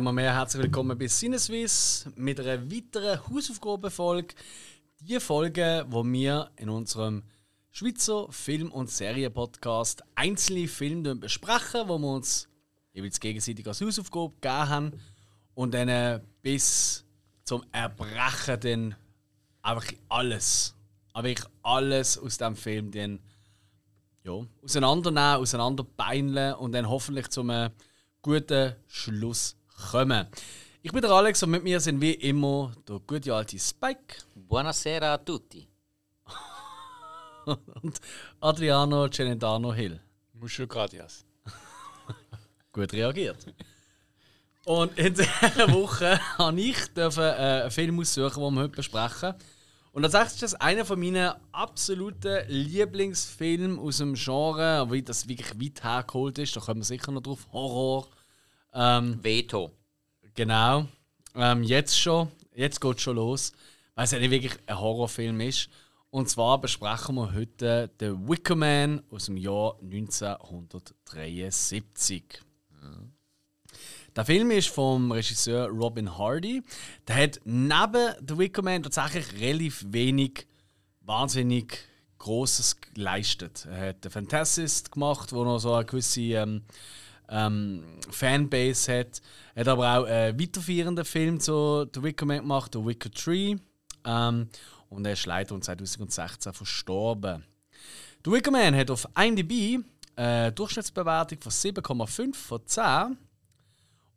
einmal mehr herzlich willkommen bei Sinneswiss mit einer weiteren Hausaufgabenfolge. Die Folge, wo wir in unserem Schweizer Film- und Serienpodcast einzelne Filme besprechen, wo wir uns jeweils gegenseitig als Hausaufgabe gegeben haben und dann bis zum Erbrechen dann einfach alles, aber alles aus dem Film dann ja, auseinandernehmen, auseinanderbeineln und dann hoffentlich zum äh, guten Schluss kommen. Ich bin der Alex und mit mir sind wie immer der gute alte Spike. Buonasera a tutti. und Adriano Celentano Hill. Mucho gradias. Gut reagiert. Und in dieser Woche habe ich dürfen, äh, einen Film aussuchen, den wir heute besprechen. Und tatsächlich ist das einer von meinen absoluten Lieblingsfilme aus dem Genre, wie das wirklich weit hergeholt ist. Da kommen wir sicher noch drauf. Horror. Ähm, Veto. Genau. Ähm, jetzt schon. Jetzt geht es schon los. Weil es ja nicht wirklich ein Horrorfilm ist. Und zwar besprechen wir heute The Wicker Man aus dem Jahr 1973. Der Film ist vom Regisseur Robin Hardy. Der hat neben The Wicker Man tatsächlich relativ wenig wahnsinnig Großes geleistet. Er hat The Fantasist gemacht, wo noch so eine gewisse ähm, ähm, Fanbase hat. Er hat aber auch einen weiterführenden Film zu The Wicker Man gemacht, The Wicker Tree. Ähm, und er ist leider 2016 verstorben. The Wicker Man hat auf IMDb eine Durchschnittsbewertung von 7,5 von 10.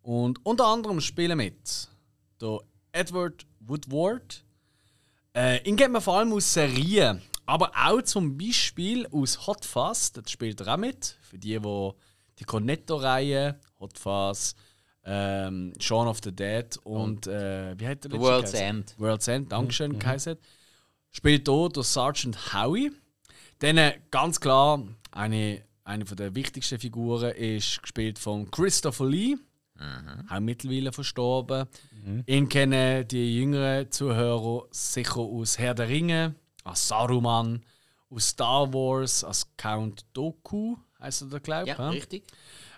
Und unter anderem spielen mit der Edward Woodward. Äh, ihn kennt man vor allem aus Serien, aber auch zum Beispiel aus Hot Fuzz. Das spielt er auch mit. Für die, die die Cornetto-Reihe, Hot Fuzz, ähm, Shaun of the Dead und äh, wie heißt der letzte World's geheißen? End. World's End, Dankeschön, mhm. geheißen. Spielt hier der Sergeant Howie. Dann äh, ganz klar, eine, eine von der wichtigsten Figuren ist gespielt von Christopher Lee. Auch mittlerweile verstorben. Ihn kennen die jüngeren Zuhörer sicher aus Herr der Ringe, als Saruman, aus Star Wars, als Count Doku, heißt er glaube ich. Ja, richtig.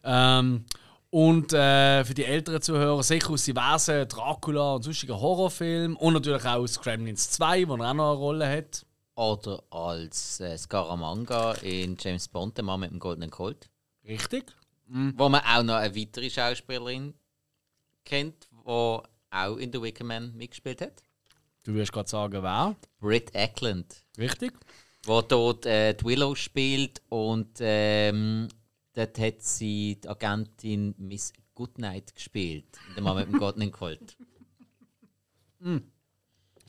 Ähm, und äh, für die älteren Zuhörer sicher aus diversen Dracula und sonstigen Horrorfilmen und natürlich auch aus Gremlins 2, wo er auch noch eine Rolle hat. Oder als äh, Scaramanga in James Bond, der Mann mit dem goldenen Colt. Richtig? Wo man auch noch eine weitere Schauspielerin kennt, die auch in The Wicker Man mitgespielt hat. Du wirst gerade sagen, wer? Britt Eklund. Richtig? Wo dort äh, die Willow spielt und ähm, dort hat sie die Agentin Miss Goodnight gespielt. Der Mann mit dem goldenen Colt.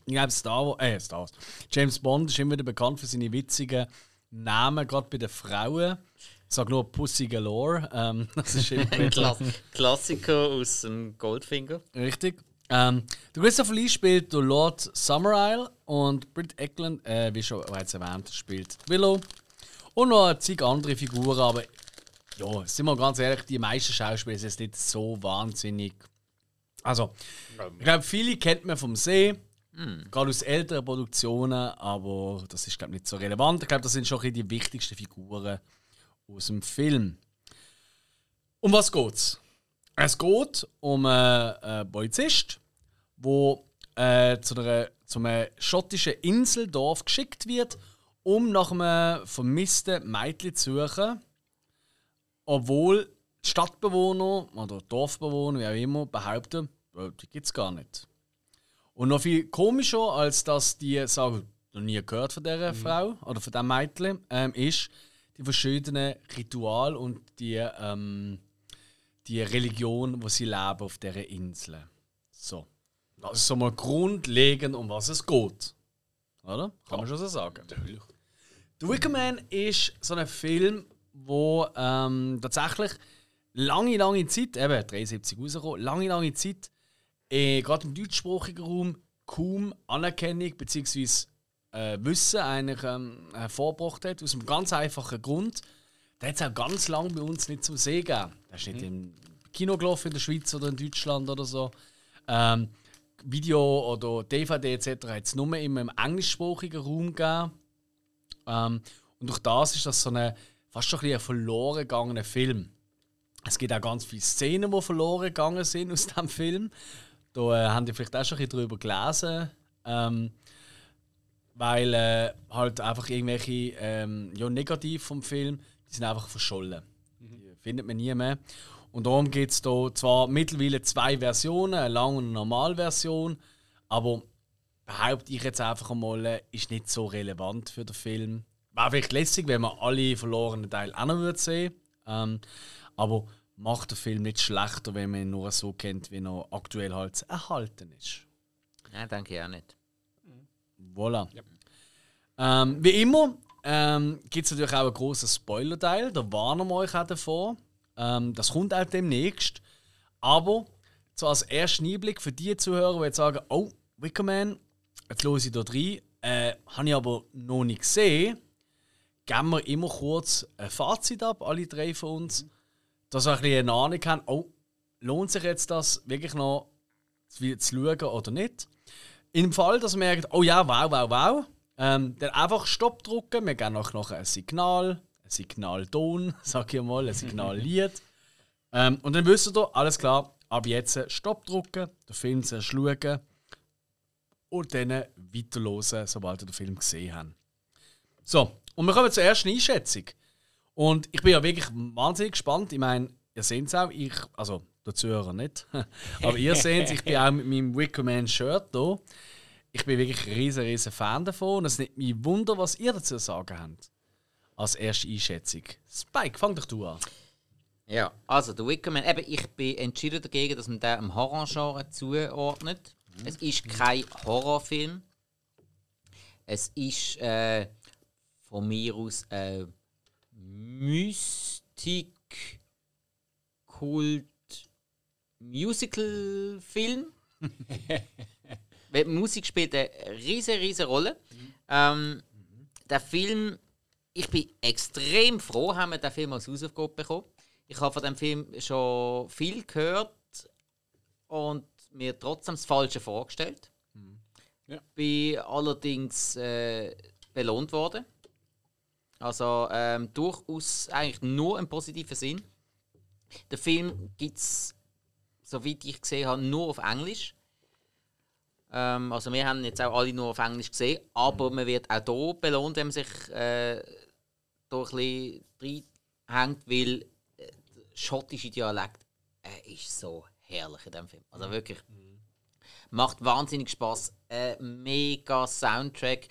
Ich glaube, Star Wars, äh, Star Wars. James Bond ist immer wieder bekannt für seine witzigen Namen, gerade bei den Frauen. Ich sage nur Pussy Galore. Ähm, das ist immer wieder Klass Klassiker aus dem Goldfinger. richtig. Ähm, der Christopher Lee spielt der Lord Summerisle und Britt Eklund, äh, wie schon bereits erwähnt, spielt Willow. Und noch zig andere Figuren, aber ja, sind wir ganz ehrlich, die meisten Schauspieler sind jetzt nicht so wahnsinnig. Also, ich glaube, viele kennt man vom See, gerade aus älteren Produktionen, aber das ist glaube ich nicht so relevant. Ich glaube, das sind schon die wichtigsten Figuren aus dem Film. Um was geht's? Es geht um einen, einen Polizist, der äh, zu, einer, zu einem schottischen Inseldorf geschickt wird, um nach einem vermissten Mädchen zu suchen, obwohl die Stadtbewohner oder Dorfbewohner, wie auch immer, behaupten, äh, die gibt es gar nicht. Und noch viel komischer, als dass die sagen, noch nie gehört von dieser Frau oder von diesem Mädchen, ähm, ist die verschiedenen Rituale und die, ähm, die Religion, wo sie leben auf dieser Insel. So. Das ist so mal grundlegend, um was es geht. Oder? Kann man schon so sagen. Natürlich. The Wicker Man ist so ein Film, wo ähm, tatsächlich lange, lange Zeit, eben 73 rausgekommen, lange, lange Zeit, äh, gerade im deutschsprachigen Raum kaum Anerkennung bzw. Äh, Wissen eigentlich ähm, hervorgebracht hat. Aus einem ganz einfachen Grund. Der hat es auch ganz lange bei uns nicht zum Sehen gegeben. Der ist nicht im Kino gelaufen in der Schweiz oder in Deutschland oder so. Ähm, Video oder DVD etc. hat es nur immer im englischsprachigen Raum gegeben. Ähm, und durch das ist das so eine, fast schon ein, ein verloren gegangener Film. Es gibt auch ganz viele Szenen, die verloren gegangen sind aus dem Film. Da äh, haben die vielleicht auch schon ein bisschen drüber gelesen. Ähm, weil äh, halt einfach irgendwelche ähm, ja, Negativ vom Film, die sind einfach verschollen. Die findet man nie mehr. Und darum gibt es da zwar mittlerweile zwei Versionen, eine Lang- und eine Normalversion, aber behaupte ich jetzt einfach einmal, äh, ist nicht so relevant für den Film. Wäre vielleicht lässig, wenn man alle verlorenen Teile auch noch würde sehen ähm, aber macht den Film nicht schlechter, wenn man ihn nur so kennt, wie er aktuell halt erhalten ist. Nein, denke ich auch nicht. Voilà. Ähm, wie immer ähm, gibt es natürlich auch einen grossen Spoiler-Teil. Da warnen wir euch auch davor. Ähm, das kommt auch demnächst. Aber so als ersten Einblick für die Zuhörer, die jetzt sagen: Oh, Wickerman, jetzt höre ich da rein. Äh, habe ich aber noch nicht gesehen. Geben wir immer kurz ein Fazit ab, alle drei von uns. Dass wir ein bisschen eine Ahnung haben: Oh, lohnt sich jetzt das wirklich noch zu, schauen oder nicht? Im Fall, dass man merkt, oh ja, wow, wow, wow, ähm, dann einfach Stopp drücken. Wir geben auch noch ein Signal, Signalton, sag ich mal, ein Signallied. ähm, und dann wisst ihr, alles klar, ab jetzt Stopp drücken, den Film zuerst schauen und dann weiterhören, sobald ihr den Film gesehen habt. So, und wir kommen zur ersten Einschätzung. Und ich bin ja wirklich wahnsinnig gespannt. Ich meine, ihr seht es auch, ich, also der Zuhörer nicht, aber ihr seht es, ich bin auch mit meinem Wickerman-Shirt da. Ich bin wirklich ein riesen, riesen Fan davon und es nimmt mich Wunder, was ihr dazu zu sagen habt. Als erste Einschätzung. Spike, fang doch du an. Ja, also der Wickerman, eben, ich bin entschieden dagegen, dass man den im Horrorgenre zuordnet. Es ist kein Horrorfilm. Es ist äh, von mir aus ein Mystik, Kult, Musical-Film. Musik spielt eine riesige, riesige Rolle. Ähm, der Film, ich bin extrem froh, haben wir den Film als Hausaufgabe bekommen. Ich habe von dem Film schon viel gehört und mir trotzdem das Falsche vorgestellt. Ja. Bin allerdings äh, belohnt worden. Also ähm, durchaus eigentlich nur im positiven Sinn. Der Film gibt es, soweit ich gesehen habe, nur auf Englisch. Ähm, also wir haben jetzt auch alle nur auf Englisch gesehen, aber man wird auch hier belohnt, wenn man sich äh, da ein bisschen reinhängt, weil äh, der schottische Dialekt äh, ist so herrlich in diesem Film. Also wirklich. Macht wahnsinnig Spaß. Äh, mega Soundtrack,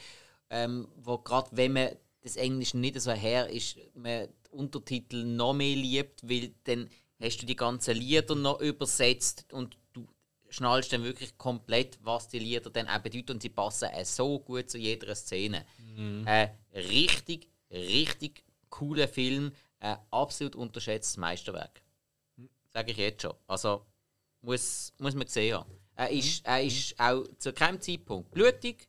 ähm, wo gerade wenn man das Englisch nicht so her ist, man die Untertitel noch mehr liebt, weil dann hast du die ganzen Lieder noch übersetzt und du schnallst dann wirklich komplett, was die Lieder dann auch bedeuten und sie passen auch so gut zu jeder Szene. Äh, richtig, richtig cooler Film, ein absolut unterschätztes Meisterwerk. Sage ich jetzt schon. Also muss, muss man gesehen haben. Er ist, er ist auch zu keinem Zeitpunkt blutig.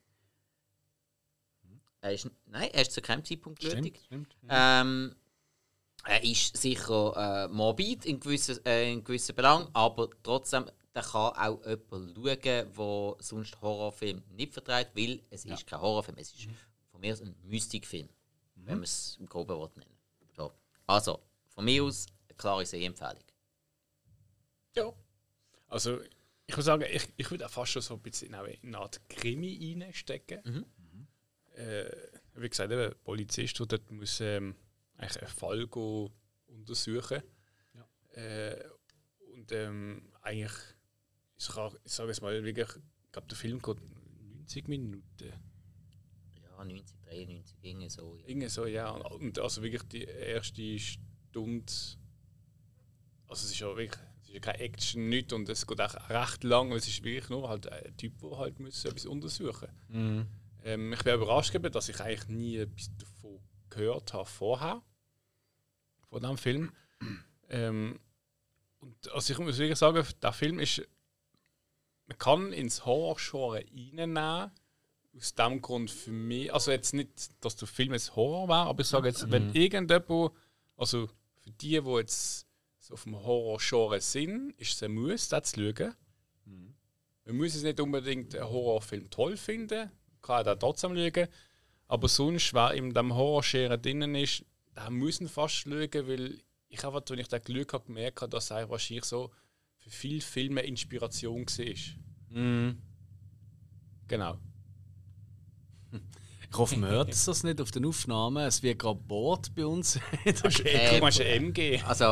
Er ist, nein, er ist zu keinem Zeitpunkt blutig. stimmt. Ähm, er ist sicher äh, morbid in gewissen, äh, in gewissen Belangen, aber trotzdem da kann auch jemand schauen, der sonst Horrorfilm nicht vertreibt, weil es ist kein Horrorfilm, es ist von mir ein Mystikfilm, wenn man es im Groben will nennen so. Also, von mir aus eine klare Sehempfehlung. Ja. Also, ich würde sagen, ich, ich würde auch fast schon so ein bisschen in eine Art Krimi reinstecken. Äh, wie gesagt, eben, ein Polizist, der dort muss ähm, eigentlich einen Fall untersuchen. Äh, und ähm, eigentlich, ich, kann, ich sage es mal, wirklich, ich glaube, der Film geht 90 Minuten. Ja, 90, 93, irgendwie so. Ja. Irgendwie so, ja. Und also wirklich die erste Stunde. Also es ist ja wirklich. Es ist ja keine Action, nichts und es geht auch recht lang. Es ist wirklich nur halt ein Typ, der halt muss etwas untersuchen ähm, Ich bin überrascht, gewesen, dass ich eigentlich nie etwas davon gehört habe vorher. Von diesem Film. Ähm, und also ich muss wirklich sagen, der Film ist. Man kann ins Horror-Genre reinnehmen. Aus dem Grund für mich. Also jetzt nicht, dass der Film ein Horror war, aber ich sage jetzt, wenn irgendjemand. Also für die, die jetzt so auf dem Horror-Genre sind, ist es ein Muss, das zu schauen. Man muss es nicht unbedingt einen Horrorfilm toll finden, kann da trotzdem schauen. Aber sonst, wer in dem Horror-Genre drinnen ist, da müssen fast schauen, weil ich habe, als ich das Glück habe, gemerkt habe, dass er wahrscheinlich so für viele Filme Inspiration war. Mhm. Genau. Ich hoffe, man hört das nicht auf den Aufnahmen. Es wird gerade Bord bei uns. das ist ein MG. Also,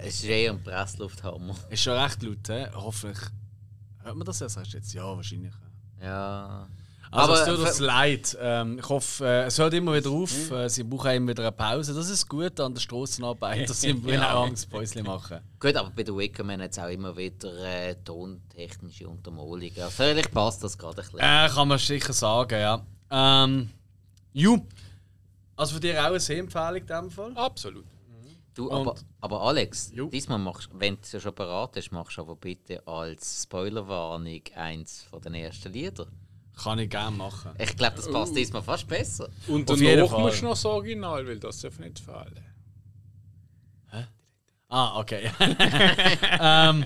es ist eher ein Presslufthammer. ist schon recht laut, he? Hoffentlich. Hört man das erst jetzt? Ja, wahrscheinlich. Ja. Also, Aber, es tut uns leid. Ähm, ich hoffe, äh, es hört immer wieder auf. Äh, sie brauchen immer wieder eine Pause. Das ist gut an der Strassenarbeit, dass sie ja. auch ein Päuschen machen. Gut, aber bei der Wickerman hat es auch immer wieder äh, tontechnische Untermalungen. Also, vielleicht passt das gerade ein bisschen. Äh, kann man sicher sagen, ja. Ähm, ju. Also für dich auch eine Sehempfehlung in dem Fall? Absolut. Du, aber, aber Alex, Jo. diesmal machst wenn du es ja schon parat hast, machst du aber bitte als Spoilerwarnung eins von den ersten Liedern. Kann ich gerne machen. Ich glaube, das passt diesmal fast besser. Und Auf jeden danach musst du noch das Original, weil das darf nicht fehlen. Ah, okay. ähm,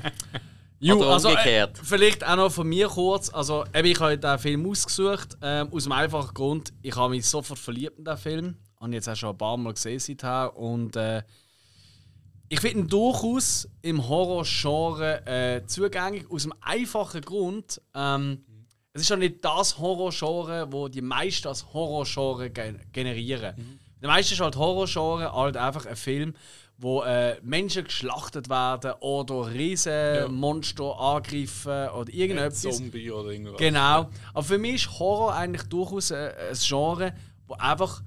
ju, Oder also, äh, vielleicht auch noch von mir kurz. Also, eben, ich habe den Film ausgesucht, ähm, aus dem einfachen Grund, ich habe mich sofort verliebt in den Film. Habe jetzt auch schon ein paar Mal gesehen seither. Und äh, ich finde ihn durchaus im Horror-Genre äh, zugänglich, aus dem einfachen Grund, ähm, es ist ja nicht das Horror-Genre, wo die meisten als Horror-Genre gen generieren. Der meiste ist halt Horror-Genre, halt einfach ein Film, wo äh, Menschen geschlachtet werden oder riesen Monster angreifen oder irgendetwas. Zombie oder irgendwas. Genau. Aber für mich ist Horror eigentlich durchaus ein, ein Genre, wo einfach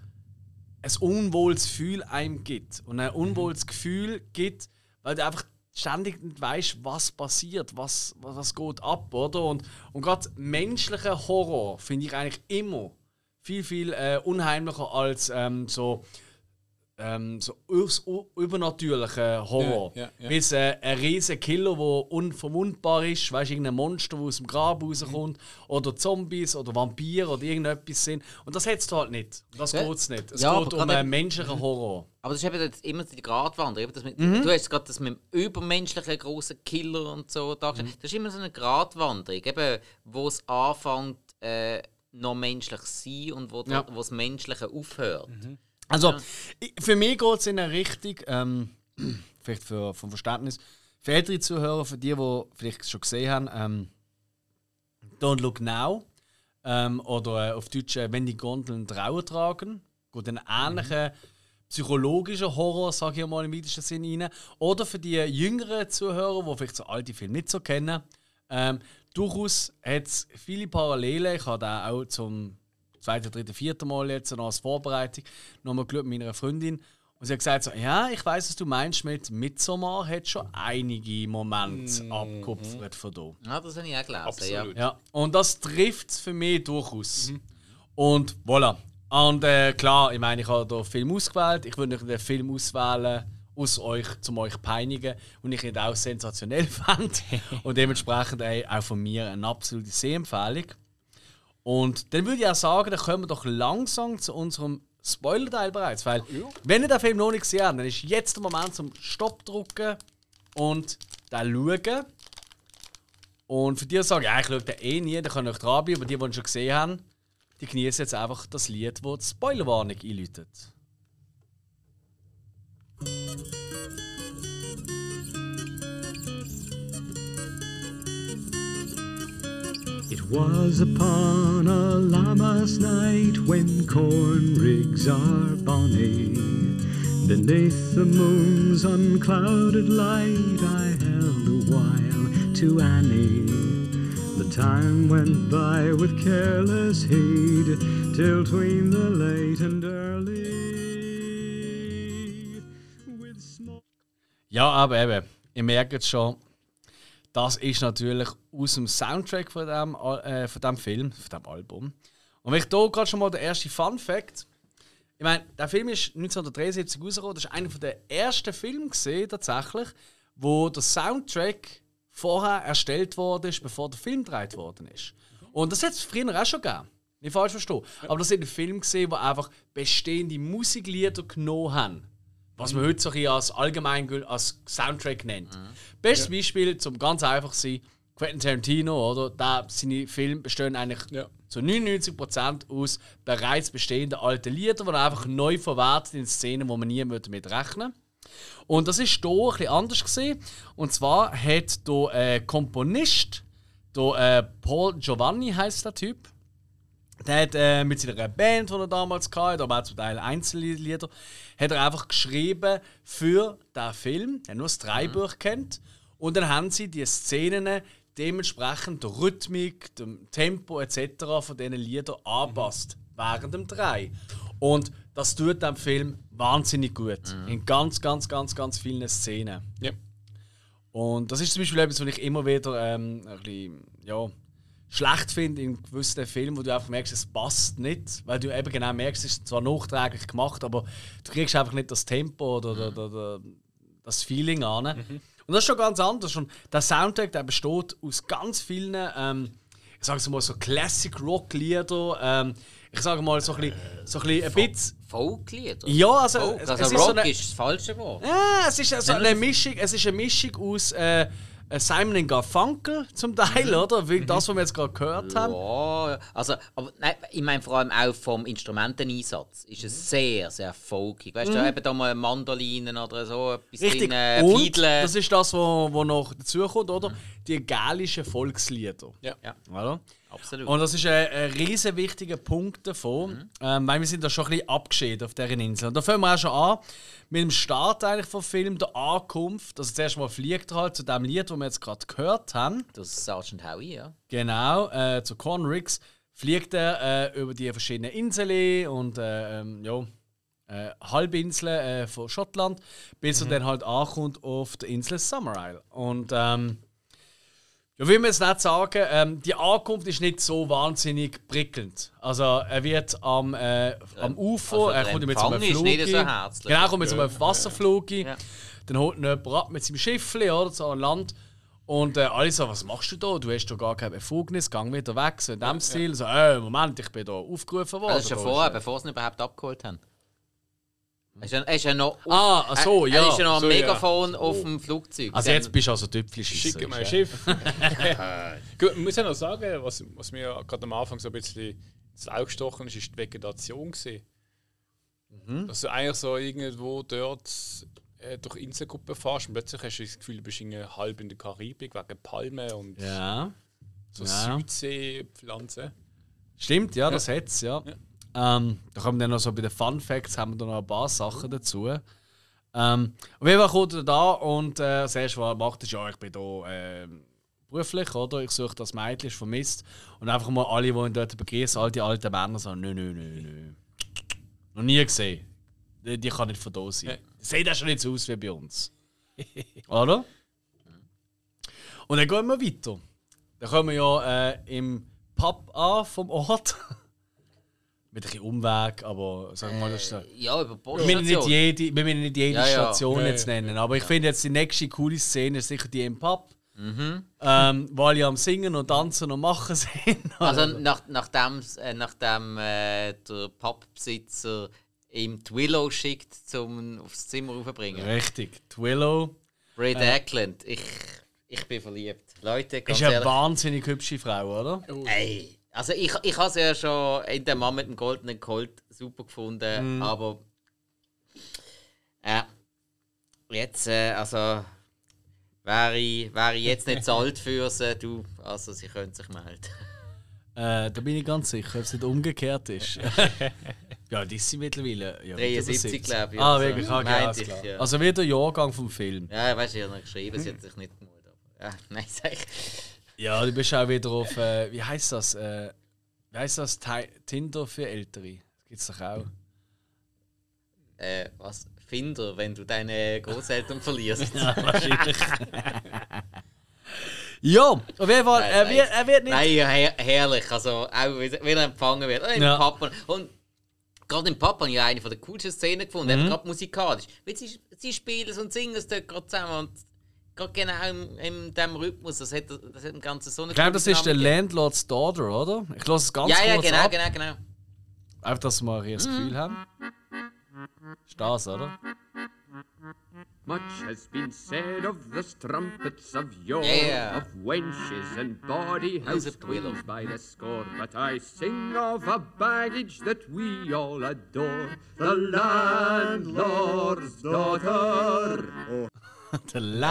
ein unwohles Gefühl einem gibt. Und ein unwohles Gefühl gibt, weil du einfach ständig nicht weißt, was passiert, was, was, was geht ab, oder? Und, und gerade menschlicher Horror finde ich eigentlich immer viel, viel äh, unheimlicher als ähm, so, ähm, so übernatürlicher Horror. Ja, ja, ja. Es äh, ein riesiger Killer, der unverwundbar ist, weißt du, irgendein Monster, das aus dem Grab rauskommt, oder Zombies oder Vampire oder irgendetwas sind. Und das hättest du halt nicht. Das Ja. geht es nicht. Es Ja, geht um einen menschlichen Horror. Aber das ist eben jetzt immer die Gratwanderung. Mhm. Du hast gerade das mit dem übermenschlichen großen Killer und so dargestellt. Mhm. Das ist immer so eine Gratwanderung, eben, wo es anfängt, äh, noch menschlich zu sein und wo, Ja. wo das Menschliche aufhört. Also, ich- für mich geht es in eine Richtung, ähm, vielleicht für, vom Verständnis, für ältere Zuhörer, für die, die vielleicht schon gesehen haben, ähm, Don't Look Now ähm, oder äh, auf Deutsch äh, Wenn die Gondeln Trauer tragen, geht einen ähnlichen psychologischen Horror, sage ich mal im weitesten Sinne rein. Oder für die jüngeren Zuhörer, die vielleicht so alte Filme nicht so kennen, ähm, durchaus hat es viele Parallelen. Ich habe da auch zum zweiten, dritten, vierten Mal jetzt noch als Vorbereitung nochmal geschaut mit meiner Freundin. Und sie hat gesagt, so, ja, ich weiß, was du meinst mit Midsommar, hat schon einige Momente abgekupfert von da. Ja, das habe ich auch gelesen. Absolut. Ja, und das trifft es für mich durchaus. Und voilà. Und äh, klar, ich meine, ich habe den Film ausgewählt. Ich würde nicht den Film auswählen, aus euch, zum euch peinigen. Und ich ihn auch sensationell fand. und dementsprechend ey, auch von mir eine absolute Sehempfehlung. Und dann würde ich auch sagen, dann kommen wir doch langsam zu unserem Spoiler-Teil bereits. Weil, wenn ihr den Film noch nicht gesehen habt, dann ist jetzt der Moment zum Stopp drücken und den schauen. Und für die, die sagen, ja, ich schaue den eh nie, dann könnt ihr euch dranbleiben. Aber die, die ihn schon gesehen haben, die genießen jetzt einfach das Lied, das die Spoilerwarnung einläutet. It was upon a lammas night when corn rigs are bonny. Beneath the moon's unclouded light, I held a while to Annie. The time went by with careless heed, till tween the late and early. Ja, aber eben, ihr merkt schon, das ist natürlich aus dem Soundtrack von dem, äh, von dem Film, von dem Album. Und wenn ich hier gerade schon mal der erste Fun Fact. Ich meine, der Film ist 1973 rausgekommen. Das ist einer der ersten Filme gesehen, tatsächlich, wo der Soundtrack vorher erstellt worden ist, bevor der Film gedreht worden ist. Und das hat es früher auch schon gegeben. Nicht falsch verstehen. Aber das sind Filme gesehen, die einfach bestehende Musiklieder genommen haben. Was man heute so ein als allgemein als Soundtrack nennt. Bestes Beispiel, zum ganz einfach sein, Quentin Tarantino, oder? Da, seine Filme bestehen eigentlich Ja. zu 99% aus bereits bestehenden alten Liedern, die einfach neu verwertet in Szenen, wo man nie damit rechnen Und das ist hier ein bisschen anders gesehen. Und zwar hat der äh, Komponist, der äh, Paul Giovanni heißt der Typ, der hat äh, mit seiner Band, die er damals hatte, aber auch zum Teil Einzellieder, hat er einfach geschrieben für den Film. Er hat nur das Dreibuch kennt. Und dann haben sie die Szenen dementsprechend der Rhythmik, dem Tempo etc. von diesen Liedern angepasst während dem Drei. Und das tut dem Film wahnsinnig gut. In ganz, ganz, ganz, ganz vielen Szenen. Ja. Und das ist zum Beispiel etwas, was ich immer wieder ähm, ein bisschen, ja, schlecht finde in gewissen Filmen, wo du einfach merkst, es passt nicht. Weil du eben genau merkst, es ist zwar nachträglich gemacht, aber du kriegst einfach nicht das Tempo oder, oder, oder, oder das Feeling an. Und das ist schon ganz anders. Schon der Soundtrack der besteht aus ganz vielen, ähm, ich sage mal so Classic Rock Lieder. Ähm, ich sage mal so ein bisschen, so ein, bisschen ein bisschen. Folklieder? Ja, also, Folk. es, Also es Rock ist so eine, ist das falsche Wort. ja, es ist also eine Mischung, es ist eine Mischung aus äh, äh, Simon and Garfunkel zum Teil, oder? Wie das, was wir jetzt gerade gehört haben. Ja, also, aber nein, ich meine vor allem auch vom Instrumenteneinsatz ist es sehr, sehr folkig. Weißt du, eben da mal Mandolinen oder so, etwas Mhm. Richtig. drin, äh, Und Fiedle. das ist das, was noch dazukommt, oder? Die gälischen Volkslieder. Ja. Ja, Oder? Absolut. Und das ist ein, ein riesen wichtiger Punkt davon, ähm, weil wir sind da schon ein bisschen abgeschieden auf dieser Insel. Und da fangen wir auch schon an mit dem Start eigentlich vom Film, der Ankunft. Also zuerst mal fliegt er halt zu dem Lied, das wir jetzt gerade gehört haben. das ist Sergeant Howie, ja. Genau, äh, zu Conrix fliegt er äh, über die verschiedenen Inseln und äh, ähm, ja, äh, Halbinseln äh, von Schottland, bis er dann halt ankommt auf der Insel Summer Isle. Und ähm, ja, will man jetzt nicht sagen, ähm, die Ankunft ist nicht so wahnsinnig prickelnd. Also er wird am, äh, am Ufer, also er kommt mit so einem ist Flug. nicht so herzlich. Genau, er kommt mit so einem Wasserflug. Ja. Dann holt ihn jemand ab mit seinem Schiffli oder so an Land. Und äh, alle so, was machst du da? Du hast doch gar keine Befugnis, gang wieder weg. So in dem Stil. So, äh, Moment, ich bin da aufgerufen worden. Das ist ja vorher, ist, bevor sie ihn überhaupt abgeholt haben. Er ist ja, er ist ja noch, Ah, ach so, er, ja. ist ja noch am So, ja. Megafon auf dem Flugzeug. Also jetzt bist du also Tüpfel Schicke mein Schiff. Gut, ich muss ja noch sagen, was, was mir gerade am Anfang so ein bisschen ins Auge gestochen ist, ist die Vegetation. Gewesen. Dass du eigentlich so irgendwo dort äh, durch Inselgruppen fährst und plötzlich hast du das Gefühl, du bist irgendwie halb in der Karibik wegen Palmen und Ja. so Ja. Südseepflanzen. Stimmt, ja, das hat's, ja. Ähm, da kommen dann noch so bei den Fun Facts haben wir da noch ein paar Sachen dazu. Ähm, auf jeden Fall kommt er da und äh, das erste, was er macht, ist, ja, ich bin da ähm, beruflich, oder? Ich suche das Mädchen, ist vermisst. Und einfach mal alle, die ihn dort begrüßen, all die alten Männer sagen, nö, nö, nö, nö. Noch nie gesehen. Die, die kann nicht von da sein. Ja. Sieht ja schon nicht so aus wie bei uns. oder? Und dann gehen wir weiter. Dann kommen wir ja äh, im Pub an vom Ort. Mit ein bisschen Umweg, aber sagen wir mal, das ist Äh, ja, über die wir müssen nicht jede, wir müssen nicht jede Ja, ja. Station Ja, jetzt ja. nennen. Aber ich finde jetzt die nächste coole Szene ist sicher die im Pub. Mhm. Ähm, wo alle am Singen und Tanzen und Machen sind. Also nach, nachdem, äh, nachdem äh, der Pappbesitzer ihm die Willow schickt, um aufs Zimmer raufzubringen. Richtig. Die Willow Ray Eckland, ich, ich bin verliebt. Leute, ganz ist eine ehrlich. wahnsinnig hübsche Frau, oder? Ey, also ich, ich habe sie ja schon in der Mann mit dem goldenen Colt super gefunden, Mhm. aber ja, jetzt, äh, also wäre ich, wäre ich jetzt nicht zu alt für sie, du, also sie könnte sich melden. Äh, da bin ich ganz sicher, ob es nicht umgekehrt ist. ja, die sind mittlerweile. Ja, 73, glaube ich. Ah, also, wirklich? Okay, meinte alles ich, klar. ja. Also wie der Jahrgang vom Film. Ja, weißt du, ich habe noch geschrieben, sie hat sich nicht aber- Ja, nein, sag ich. Ja, du bist auch wieder auf. Äh, wie heißt das? Äh, wie heißt das? Ti- Tinder für Ältere. Das gibt's doch auch. Äh, was? Finder, wenn du deine Großeltern verlierst. Wahrscheinlich. ja, auf jeden Fall. Er nein. wird, er wird nicht. Nein, ja, her herrlich. Also, auch wie wie er empfangen wird. Oh, im Ja. Papa. Und gerade im Papa habe ich eine von der coolsten Szenen gefunden, Mhm. gerade musikalisch. Weil sie, sie spielen und singen es dort gerade zusammen. Und gerade genau in, in diesem Rhythmus. Das hat, das hat im Ganzen so eine Ich glaube, das ist der Landlord's Daughter, oder? Ich lasse es ganz. Ja, ja, kurz genau, ab. genau, genau. Einfach, dass wir hier das Gefühl haben. Ist das, oder? Much has been said of the strumpets of yore, Yeah. of wenches and bawdy house queens by the score. But I sing of a baggage that we all adore. The landlord's daughter, Der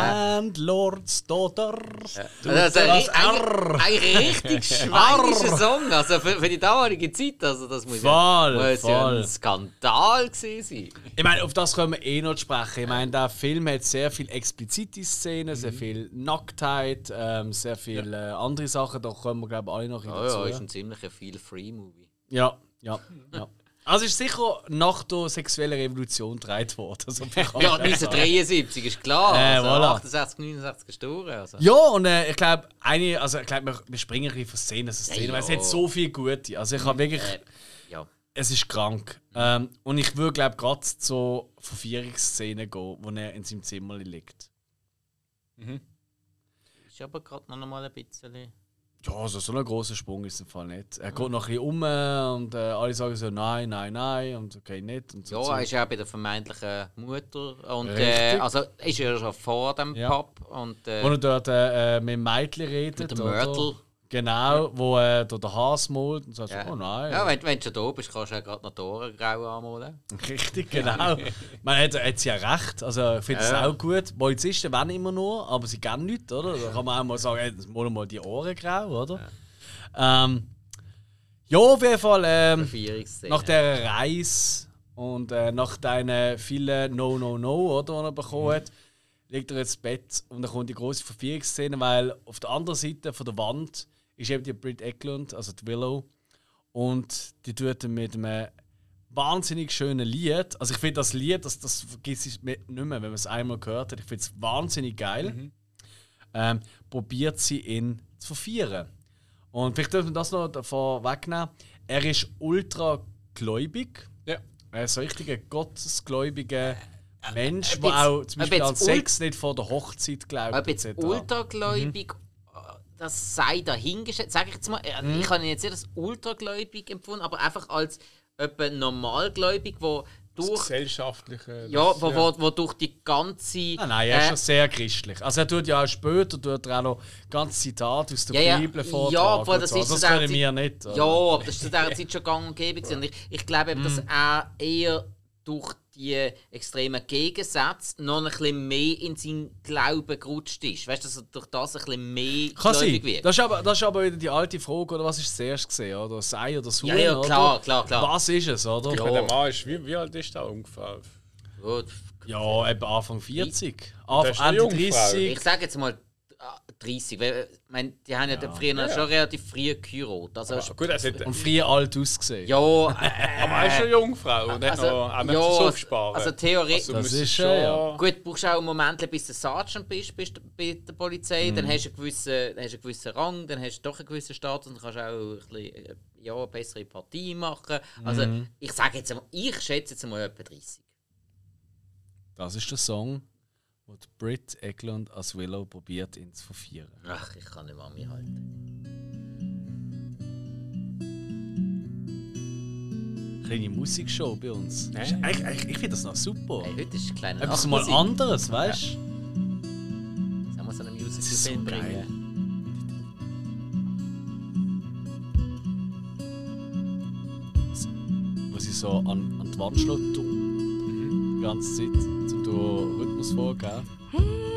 Landlords Daughter. Also, also das ri- R. eigentlich, eigentlich richtig schweinischer Song. Also für, für die damalige Zeit, also das muss Voll, ja, muss ja voll. ein Skandal gewesen sein. Ich meine, auf das können wir eh noch sprechen. Ich meine, der Film hat sehr viel explizite Szenen, sehr viel Nacktheit, ähm, sehr viele äh, andere Sachen. Da kommen wir, glaube ich, alle noch Ja, dazu. ja, ist ein ziemlich Feel-Free-Movie. Ja, ja, ja. Also ist sicher nach der sexuellen Revolution gedreht worden. So viel kann Ja, man sagen. 1973 ist klar. Äh, also voilà. 68, 69 gestorben. Also. Ja, und äh, ich glaube, eine, also ich glaube, wir, springen ein bisschen von Szene zu Szene, Ja, weil es hat so viel gute. Also ich habe wirklich, Äh, ja. es ist krank. Ähm, und ich würde, glaube gerade zu Verführungsszenen gehen, wo er in seinem Zimmer liegt. Ist aber gerade noch mal ein bisschen. Ja, also so ein großer Sprung ist im Fall nicht. Er geht noch ein bisschen um äh, und äh, alle sagen so nein, nein, nein und okay, nicht. Und so Ja, Zeug. er ist ja auch bei der vermeintlichen Mutter. Und, äh, also ist er schon vor dem Ja. Pub. Und, äh, Wo er dort äh, äh, mit dem Mädchen redet. Mit dem? Mörtel. Genau, wo äh, der Haas malt und sagt, ja. oh nein. Ja, wenn, wenn du schon da bist, kannst du ja gerade noch die Ohren grau anmalen. Richtig, genau. Man hat, hat sie ja recht. Also ich finde es Ja. auch gut. Polizisten wollen immer nur, aber sie gehen nichts, oder? Da kann man auch mal sagen, hey, malen mal die Ohren grau, oder? Ja, ähm, ja auf jeden Fall. Ähm, nach dieser Reise und äh, nach deinen vielen No, No, No, oder, die er bekommen hat, liegt er ins Bett und dann kommt die große Verführungsszene, weil auf der anderen Seite von der Wand ist eben die Brit Eklund, also die Willow, und die tut mit einem wahnsinnig schönen Lied, also ich finde das Lied, das, das vergisst ich nicht mehr, wenn man es einmal gehört hat, ich finde es wahnsinnig geil, ähm, probiert sie ihn zu verführen. Und vielleicht dürfen wir das noch davon wegnehmen. Er ist ultra gläubig. Ja. Er ist ein richtiger gottesgläubiger Mensch, ob der auch zum Beispiel an Sex nicht vor der Hochzeit glaubt. Ob jetzt ultragläubig, das sei dahingestellt. Sag ich jetzt mal, äh, Mhm. ich habe ihn jetzt nicht als ultragläubig empfunden, aber einfach als jemand normalgläubig, wo Das durch, gesellschaftliche. ja, das- wo, wo, wo durch die ganze. Ah, nein, er ist äh, schon sehr christlich. Also er tut ja auch später tut er auch noch ganz Zitate aus der Ja, ja. Bibel Ja, vortragen. obwohl und das so. ist das können Zeit- wir nicht. oder? Ja, aber das war zu dieser Zeit schon gang und gäbe. Und ich, ich glaube, eben, dass Mhm. er eher durch die extremen Gegensätze noch ein bisschen mehr in seinen Glauben gerutscht ist. Weißt du, dass er durch das ein bisschen mehr Kann gläubig wird. Das ist, aber, das ist aber wieder die alte Frage, oder was ist zuerst gesehen, oder? Das Ei oder das Huhn, Ja, ja, klar, oder? klar, klar. Was ist es, oder? Ich Ja. meine, der Mann ist, wie, wie alt ist der ungefähr? Gut. Ja, etwa Anfang 40. Das Anfang, ist eine Ende Jungfrau. 30. Ich sage jetzt mal 30, weil ich meine, die haben ja, ja. früher schon relativ früh geheiratet. Also, Ah, gut, er hat, Und früher alt ausgesehen. ja, äh, aber er ist eine Jungfrau und hat also, noch, auch noch ja, aufsparen. also theoretisch. Also, Das müsste ist schon- ja. Gut, du brauchst auch einen Moment, bis du Sergeant bist, bist bei der Polizei. Mhm. Dann hast du einen gewissen, dann hast du einen gewissen Rang, dann hast du doch einen gewissen Status und kannst auch ein bisschen, äh, ja, eine bessere Partie machen. Also, Mhm. ich sage jetzt einmal, ich schätze jetzt mal etwa 30. Das ist der Song, wo die Brit Eklund als Willow probiert, ihn zu verführen. Ach, ich kann nicht mehr an mich halten. Kleine Musikshow bei uns. Ja. Ist eigentlich- eigentlich- Ich finde das noch super. Hey, heute ist ein kleiner Etwas mal anderes, weißt du? Sollen wir so einen Das ist so Musical-Film geil. bringen? Wo sie so an, an die Wand schlägt. Die ganze Zeit, den Rhythmus. Hey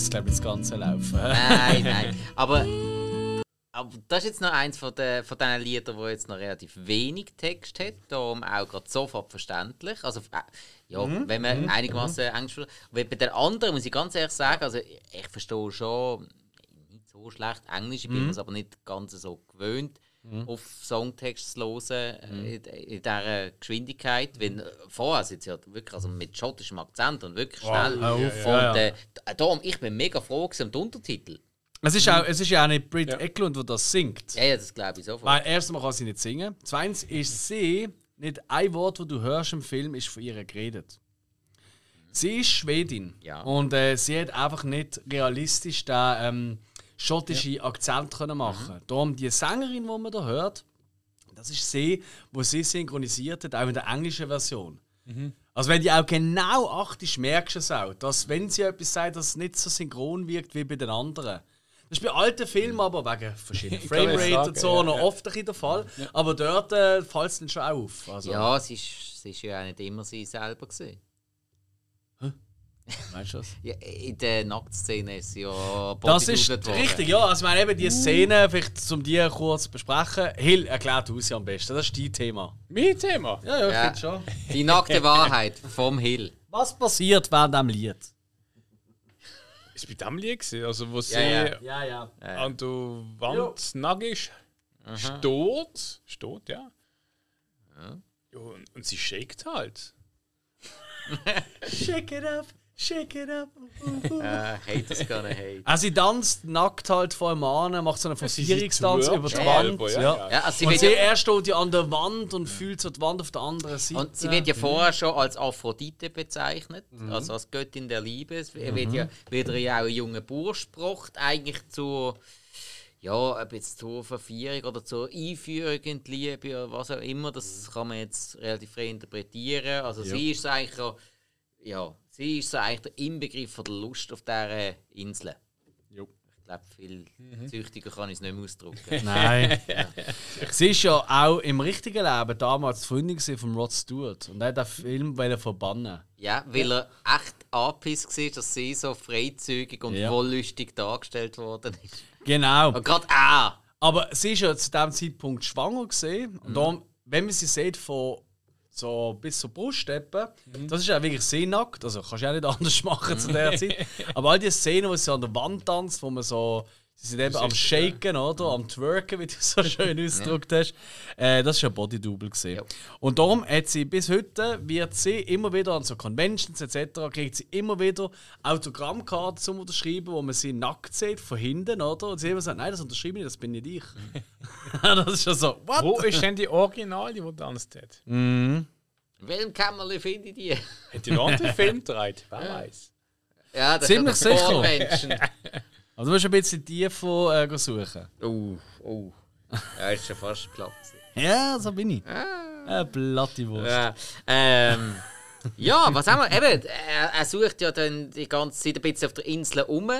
together. Ja, ich glaube das Ganze laufen. Nein, nein. Aber, aber das ist jetzt noch eins von, den, von diesen Liedern, wo jetzt noch relativ wenig Text hat, darum auch gerade sofort verständlich. Also, äh, ja, wenn man einigermaßen Englisch versteht. Und bei den anderen muss ich ganz ehrlich sagen, also ich, verstehe schon nicht so schlecht Englisch, ich bin mir es aber nicht ganz so gewöhnt, auf Songtext zu hören äh, in, in dieser Geschwindigkeit. Wenn, äh, vorher sie ja wirklich also mit schottischem Akzent und wirklich schnell. ja, ja, und. Äh, darum, ich bin mega froh gewesen um den Untertitel. Es ist, auch, es ist ja auch nicht Brit Ja. Eklund, der das singt. Ja, ja, das glaube ich sofort. Weil erstens kann sie nicht singen. Zweitens ist sie, nicht ein Wort, das du hörst im Film, ist von ihr geredet. Sie ist Schwedin. Ja. Und äh, sie hat einfach nicht realistisch den ähm, schottischen Akzent können machen Darum die Sängerin, die man da hört, das ist sie, wo sie synchronisiert hat, auch in der englischen Version. Also wenn die auch genau achtest, merkst du es auch, dass wenn sie etwas sagt, dass es nicht so synchron wirkt wie bei den anderen. Das ist bei alten Filmen aber wegen verschiedenen Framerate und so ja, noch ja. oft ein der Fall. Aber dort äh, fällt es dann schon auf. Also, Ja, es ist, es ist ja auch nicht immer sie selber gesehen. Meinst du das? Ja, in der Nacktszene ist ja Das ist richtig, ja. Also, ich meine, eben die Szene, vielleicht um die kurz zu besprechen. Hill erklärt du sie am besten. Das ist dein Thema. Mein Thema. Ja, ja, ich Ja. finde schon. Die nackte Wahrheit vom Hill. Was passiert während dem Lied? Ist bei dem Lied gewesen, also wo sie ja. Ja, ja. an der Wand nackig steht. Steht, ja. ja und, und sie shakt halt. Shake it up, shake it up. Äh, haters gonna hate. Also sie tanzt nackt halt vor einem Mann, macht so einen Forcierungstanz twerkt über die Wand. Ja. ja, ja. Also sie Und sie ja, er steht ja an der Wand und fühlt so die Wand auf der anderen Seite. und sie wird ja vorher schon als Aphrodite bezeichnet, Mhm. also als Göttin der Liebe. Es wird ja, wird ihr ja auch ein junger Bursch gebracht, eigentlich zur, ja, ob jetzt zur Verführung oder zur Einführung in die Liebe oder was auch immer, das kann man jetzt relativ frei interpretieren. Also sie ist eigentlich, ja, ja, sie ist so eigentlich der Inbegriff von der Lust auf dieser Insel. Jo. Ich glaube, viel züchtiger kann ich es nicht mehr ausdrücken. Nein. Sie ist ja auch im richtigen Leben damals die Freundin von Rod Stewart und er hat den Film verbannen. Ja, weil er echt angepisst war, dass sie so freizügig und Ja. wollüstig dargestellt worden ist. Genau. Und gerade er! Aber sie ist ja zu dem Zeitpunkt schwanger gesehen und darum, wenn man sie sieht von so bis zur Bruststeppe, das ist ja wirklich sehr nackt. Also kannst du ja nicht anders machen zu der Zeit. Aber all die Szenen, wo sie an der Wand tanzt, wo man so sie sind eben am Shaken, oder? Am Twerken, wie du so schön ausgedrückt hast. Äh, das ist ja Bodydouble gesehen. Ja. Und darum hat sie bis heute, wird sie immer wieder an so Conventions etc., kriegt sie immer wieder Autogrammkarten zum Unterschreiben, wo man sie nackt sieht, von hinten, oder? Und sie immer sagt, nein, das unterschreibe ich nicht, das bin nicht ich. das ist schon so, what? Wo ist denn die Original, die tanzt hat? In welchem Kämmerle finde ich die? Hat die noch einen Film gedreht? Wer weiß. Ja, das Ziemlich ja sicher. Vormenschen. Also du musst ein bisschen tiefer äh, suchen. Oh, oh. Ja, ist schon fast platt. Ja, so bin ich. Eine platte Wurst. Ja, ähm, ja, was haben wir? Eben, er, er sucht ja dann die ganze Zeit ein bisschen auf der Insel um.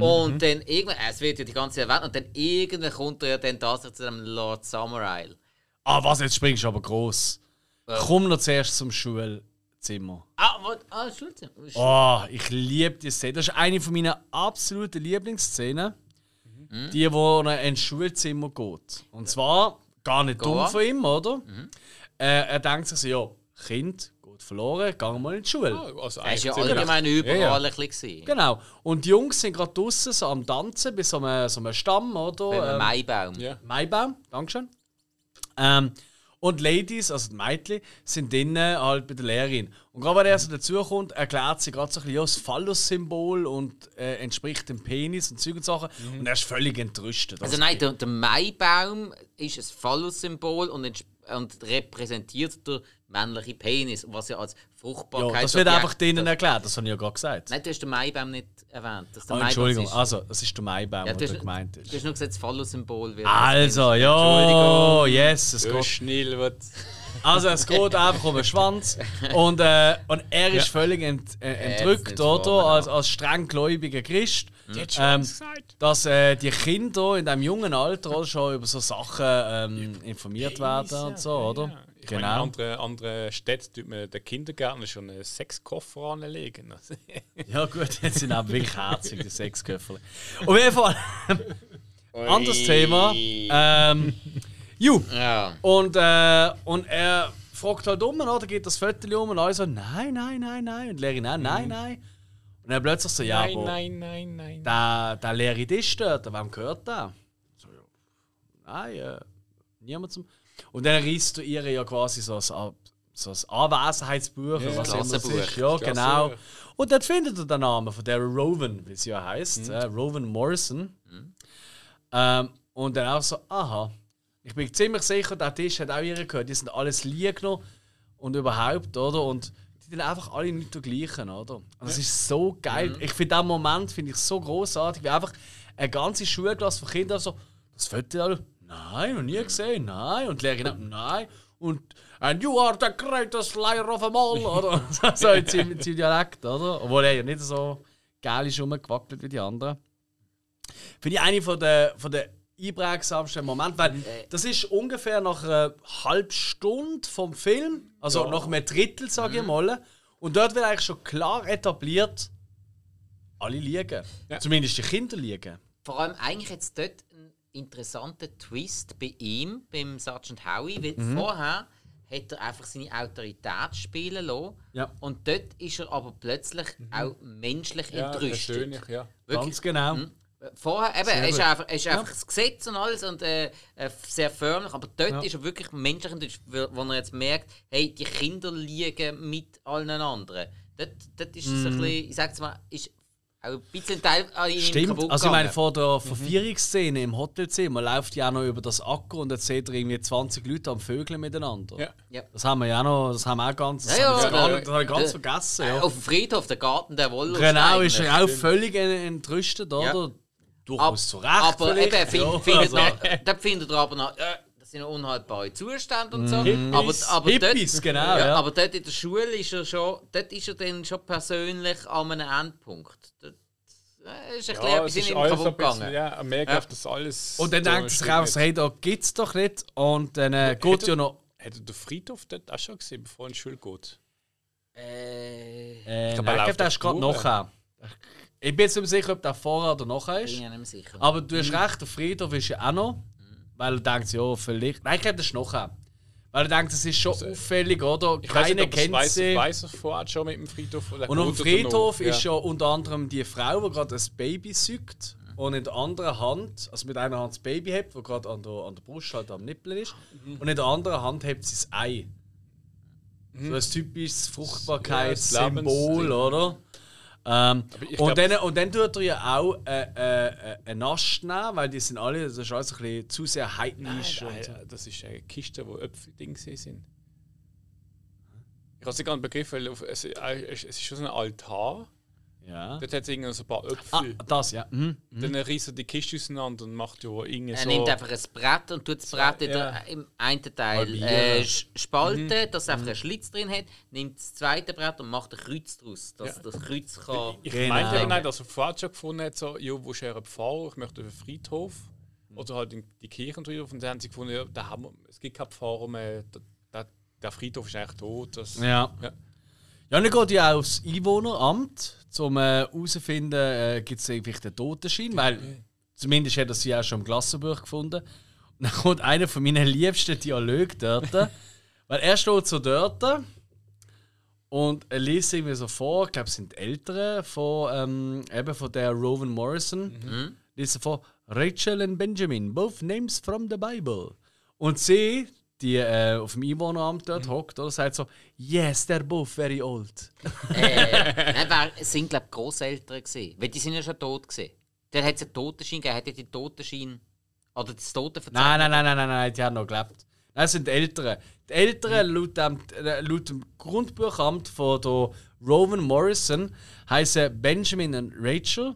Und dann irgendwann, es wird ja die ganze Zeit erwähnt, und dann irgendwann kommt er ja dann tatsächlich zu dem Lord Isle. Ah, was, jetzt springst du aber groß. Komm noch zuerst zum Schulzimmer. Ah, was? Ah, Schulze. Oh, ich liebe die Szene. Das ist eine von meinen absoluten Lieblingsszenen. Die, wo er ins Schulzimmer geht. Und zwar gar nicht dumm an. von ihm, oder? Äh, er denkt sich so, ja, Kind geht verloren, geh mal in die Schule. Also Er war ja allgemein überall Ja, ja. ein bisschen. Genau. Und die Jungs sind gerade draußen so am Tanzen, bei so einem, so einem Stamm, oder? Beim Ähm, Maibaum. Ja. Maibaum, Dankeschön. Ähm, und die Ladies, also die Mädchen, sind drinnen halt bei der Lehrerin. Und gerade wenn er so dazukommt, erklärt sie gerade so ein bisschen ja, das Phallus-Symbol und äh, entspricht dem Penis und Zeug und Sachen. Und er ist völlig entrüstet. Also nein, der, der Maibaum ist ein Phallus-Symbol und, und repräsentiert der männliche Penis, was ja als ja, Fruchtbarkeit... das wird einfach denen erklärt, das habe ich ja gerade gesagt. Nein, du hast den Maibaum nicht erwähnt. Dass der Oh, Entschuldigung, ist. also, das ist der Maibaum, Ja, der du, hast, gemeint du ist. hast nur gesagt, das Phallus-Symbol wird... Also, ja, Entschuldigung. yes, es geht schnell wird. Also es geht einfach um den Schwanz und, äh, und er ist völlig ent, äh, entrückt, nicht oder? vor, Als, als streng gläubiger Christ. Hat Ähm, dass äh, die Kinder in diesem jungen Alter schon über so Sachen ähm, informiert werden und so, oder? Ich meine, in Genau. anderen, anderen Städten tut man den Kindergärtner schon einen Sexkoffer anlegen. Ja gut, jetzt sind aber wirklich herzig, die Sexköpfe. Auf jeden Fall anderes Thema. Ähm, ju. Ja. Und, äh, und er fragt halt um, oder? Geht das Viertel um und alle so, nein, nein, nein, nein. Und Lehrerin, nein, nein, nein. Und dann plötzlich so, ja, Nein, aber nein, nein, nein. der, der leere Tisch dort, wem gehört der? So, ja, nein, äh, niemand zum. Und dann reißt du ihr ja quasi so ein, so ein Anwesenheitsbuch, oder was immer das Klassenbuch. ist. Ja, genau. Und dort findet er den Namen von der Rowan, wie sie ja heißt, äh, Rowan Morrison. Ähm, und dann auch so, aha, ich bin ziemlich sicher, der Tisch hat auch ihr gehört, die sind alles liegen genommen und überhaupt, oder? Und die sind einfach alle nicht der gleichen, oder? Und das ist so geil. Ich finde den Moment finde ich so großartig, wie einfach eine ganze Schulklasse von Kindern so, das Foto alle, nein, noch nie gesehen, nein. Und die Lehrerin, nein. Und and you are the greatest liar of them all, oder? so in seinem Dialekt, oder? Obwohl er ja nicht so geil ist rumgewackelt wie die anderen. Finde ich eine von der, von der einprägsamsten Momente, weil das ist ungefähr nach einer halben Stunde vom Film, also nach einem Drittel, sage ich mal. Und dort wird eigentlich schon klar etabliert, alle liegen. Ja. Zumindest die Kinder liegen. Vor allem eigentlich jetzt dort ein interessanter Twist bei ihm, beim Sergeant Howie, weil Mhm. vorher hat er einfach seine Autorität spielen lassen. Ja. Und dort ist er aber plötzlich auch menschlich ja, entrüstet. persönlich, ja. Wirklich. Ganz genau. Vorher, eben, er ist einfach, er ist einfach das Gesetz und alles und äh, äh, sehr förmlich, aber dort Ja. ist er wirklich menschlich enttäuscht, wo er jetzt merkt, hey, die Kinder liegen mit allen anderen. Dort, dort ist es ein bisschen, ich sag's mal, ist auch ein bisschen Teil an ihm Mhm. Stimmt. kaputt Also ich meine, vor der Verführungsszene im Hotelzimmer läuft ja auch noch über das Acker und jetzt seht ihr irgendwie 20 Leute am Vögeln miteinander. Ja. Ja. Das haben wir ja auch noch, das haben wir auch ganz, das Ja, ja, gar nicht, das habe ich ganz vergessen. Äh, Ja. Auf dem Friedhof, der Garten der Wolle. Genau, ist er auch völlig en- entrüstet, oder? Ja. Durchaus zu Recht. Aber eben, find, Ja, findet also- er, dort findet er aber noch, äh, sind unhaltbare Zustände und so. Hippies. Aber, aber Hippies, dort, genau, Ja, ja. Aber dort in der Schule ist er schon, dort ist er dann schon persönlich an einem Endpunkt. Dort äh, ist ein bisschen Ja, etwas es in ist ihm alles kaputt bisschen, gegangen. ja, er merkt Ja. auf das alles. Und dann so denkt er sich stimmt auch, so, nicht. hey, da gibt es doch nicht. Und dann äh, geht Hätte- ja noch. Hat er den Friedhof dort auch schon gesehen, bevor er in die Schule geht? Äh, Äh, Ich glaub, nein, er ich läuft glaube, der gerade nachher. Ich bin jetzt nicht sicher, ob der vorher oder nachher bin ist. ich nicht mehr sicher. Aber du hast recht, der Friedhof ist ja auch noch. Weil er denkt, ja, vielleicht. Nein, ich glaube, das ist nachher. Weil er denkt, das ist schon auffällig, oder? Also, Ich Keiner nicht, es kennt weiß, sie. weiß er vorher schon mit dem Friedhof. Und er Friedhof noch? ist ja unter anderem die Frau, die gerade ein Baby säugt und in der anderen Hand, also mit einer Hand das Baby hebt, wo gerade an der, an der Brust halt am Nippeln ist, Mhm. und in der anderen Hand hebt sie das Ei. So ein typisches Fruchtbarkeitssymbol, Lebensding. oder? Ähm, und, dann, und dann tut er ja auch äh, äh, äh, einen Ast nehmen, weil die sind alle, das ist alles ein bisschen zu sehr heidnisch. Nein, so. nein, das ist eine Kiste, wo Äpfel drin sind. Ich habe es nicht ganz begriffen, weil auf, es, äh, es ist schon so ein Altar. Ja. Dort hat es irgendwie so ein paar Ah, Äpfel. das, ja. Mhm. Dann reißt er die Kiste auseinander und macht ja irgendwie Er so. nimmt einfach ein Brett und tut das Brett in der, im einen Teil äh, spalten, Mhm. dass es einfach einen Schlitz drin hat, nimmt das zweite Brett und macht ein Kreuz daraus, dass Ja. das Kreuz kann. Ich Genau. meinte eben nicht, dass er vorher schon gefunden hat, so, ja, wo ist er Pfarrer? Ich möchte auf den Friedhof. Oder halt in die Kirchenfriedhof. Und dann haben sie gefunden, ja, da haben wir, es gibt keinen Pfarrer mehr. Der, der, der Friedhof ist eigentlich tot. Das, Ja. Ja. Ja, dann geht ja auch aufs Einwohneramt, um herauszufinden, äh, gibt es vielleicht einen Totenschein, weil zumindest hat er sie auch schon im Klassenbuch gefunden. Und dann kommt einer von meinen liebsten Dialogen dort, weil er steht so dort und er liest irgendwie so vor, ich glaube, es sind Eltern von, ähm, eben von der Rowan Morrison, Mhm. liest er vor, Rachel and Benjamin, both names from the Bible. Und sie, die äh, auf dem Einwohneramt dort hockt, oder, sagt so, yes, they're both very old. äh, nein, wer, es sind, glaube ich, Großeltern gesehen. Weil die sind ja schon tot gesehen. Der hat es einen Totenschein gegeben, hat er den Totenschein oder das Totenverzeichnis. Nein, nein, nein, nein, nein, nein, die haben noch gelebt. Nein, es sind die Eltern. Die Eltern, laut dem, äh, laut dem Grundbuchamt von der Rowan Morrison, heißen Benjamin und Rachel.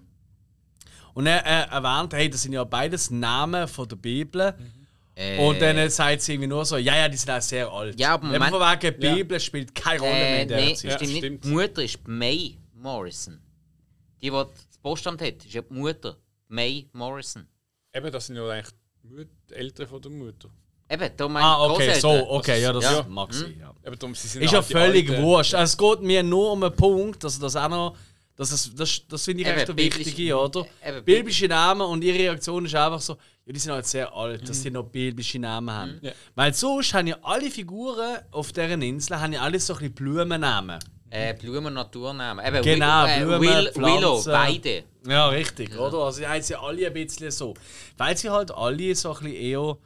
Und er äh, erwähnt, hey, das sind ja beides Namen von der Bibel. Äh, Und dann äh, sagt sie irgendwie nur so, ja, ja, die sind auch sehr alt. Ja, aber Eben Moment. von wegen, die Bibel spielt keine Rolle mehr äh, in der nee, Zeit. stimmt stimmt. nicht. Die Mutter ist May Morrison. Die, die das Postamt hat, ist ja die Mutter. May Morrison. Eben, das sind ja eigentlich die Eltern von der Mutter. Eben, da meine Ah, okay, so, okay, ja, das Ja. mag sein. Ja. Eben darum, sie sind Ist ja völlig wurscht. Also, es geht mir nur um einen Punkt, dass er das auch noch Das, ist, das, das finde ich Eben, echt der Wichtige, oder? eben, biblische Namen und ihre Reaktion ist einfach so, ja, die sind halt sehr alt, dass sie noch biblische Namen haben. Ja. Weil sonst haben ja alle Figuren auf deren Insel haben ja alle so ein bisschen Blumennamen. Äh, Blumen, Naturnamen. Eben, Genau, Will, äh, Blumen, Will, Willow, beide. Ja, richtig, oder? Also die haben sie alle ein bisschen so. Weil sie halt alle so ein bisschen eher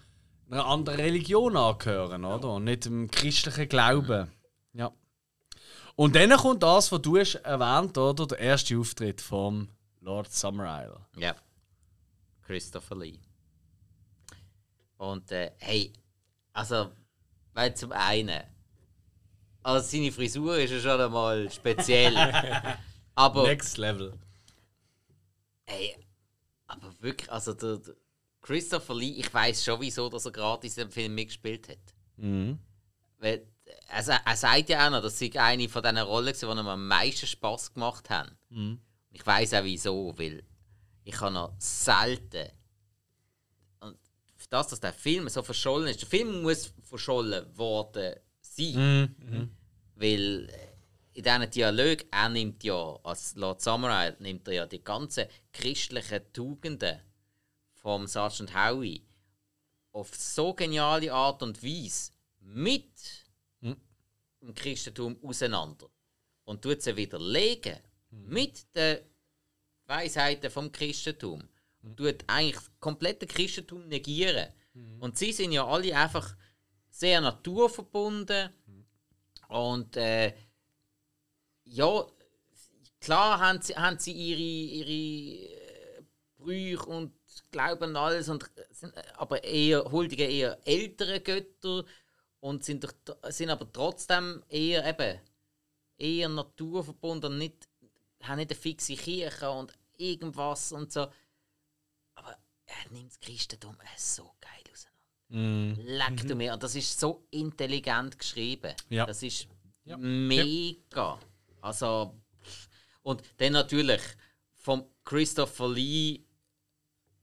einer anderen Religion angehören, oder? Und nicht dem christlichen Glauben. Ja. Und dann kommt das, was du hast erwähnt, oder? Der erste Auftritt vom Lord Summerisle. Ja. Christopher Lee. Und äh, hey, also, weil zum einen, also seine Frisur ist ja schon einmal speziell. aber, Next Level. hey, aber wirklich, also der, der Christopher Lee, ich weiß schon, wieso dass er gratis im Film mitgespielt hat. Mhm. Weil, also, er sagt ja auch noch, dass sie eine von diesen Rollen die ihm am meisten Spass gemacht haben. Ich weiß auch wieso, weil ich habe noch selten. Und für das, dass der Film so verschollen ist, der Film muss verschollen worden sein. Weil äh, in diesen Dialog, er nimmt ja, als Lord Samurai, nimmt er ja die ganzen christlichen Tugenden vom Sergeant Howie auf so geniale Art und Weise mit dem Christentum auseinander und tut sie widerlegen mit den Weisheiten vom Christentum. Und tut eigentlich das komplette Christentum negieren. Und sie sind ja alle einfach sehr naturverbunden. Und äh, ja, klar haben sie, haben sie ihre, ihre äh, Brüche und glauben alles, und äh, aber eher huldigen eher ältere Götter und sind, doch, sind aber trotzdem eher eben eher naturverbunden und nicht, haben nicht eine fixe Kirche und irgendwas und so. Aber er nimmt das Christentum so geil auseinander. Leck du mir. Und das ist so intelligent geschrieben. Ja. Das ist mega. Also, pff. und dann natürlich vom Christopher Lee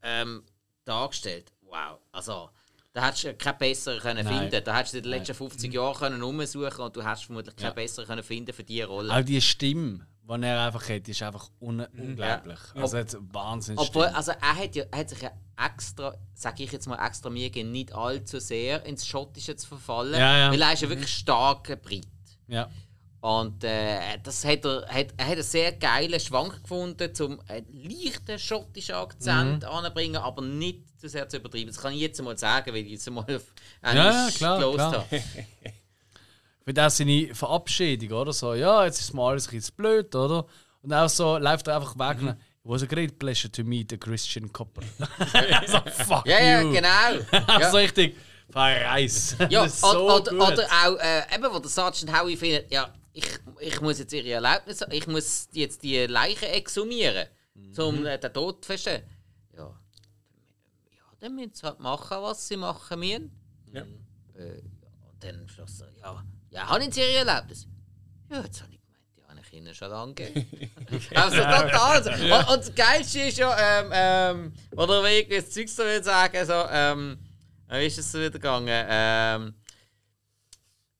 ähm, dargestellt. Wow. Also, da hättest du keinen besseren können Nein. finden. Da hättest du in den letzten 50 Jahren können umsuchen und du hättest vermutlich keinen besseren können finden für diese Rolle. Auch die Stimme, die er einfach hat, ist einfach un unglaublich. Also er hat Wahnsinn Obwohl, also er hat, ja, er hat sich ja extra, sag ich jetzt mal extra mir, nicht allzu sehr ins Schottische zu verfallen. Ja, ja. Weil er ist ja wirklich starker Brit. Ja. Und äh, das hat er, hat, er hat einen sehr geilen Schwank gefunden, um einen leichten schottischen Akzent Mhm. anzubringen, aber nicht zu sehr zu übertreiben. Das kann ich jetzt mal sagen, weil ich jetzt mal auf Ja, ja, Englisch klar, gelost klar. habe. Weil auch seine Verabschiedung, oder? So, ja, jetzt ist mal alles ein bisschen blöd, oder? Und auch so läuft er einfach weg. und, It was a great pleasure to meet a Christian couple. so, fuck Ja, ja, you. genau. Ja. so richtig verreis. Ja, Das so oder, oder auch, äh, eben, wo der Sergeant Howie findet, ja, ich, ich muss jetzt ihre Erlaubnis, ich muss jetzt die Leichen exhumieren, um äh, den Tod zu feststellen. Ja, ja dann müssen sie halt machen, was sie machen müssen. Ja. Äh, und dann schloss er, ja, ja, haben sie ihre Erlaubnis? Ja, jetzt habe ich gemeint, die habe ich ihnen schon lange also total. so. Und, und das Geilste ist ja, ähm, ähm, oder wie ich das Zeug so will sagen, so, ähm, wie ist es so wieder gegangen? Ähm,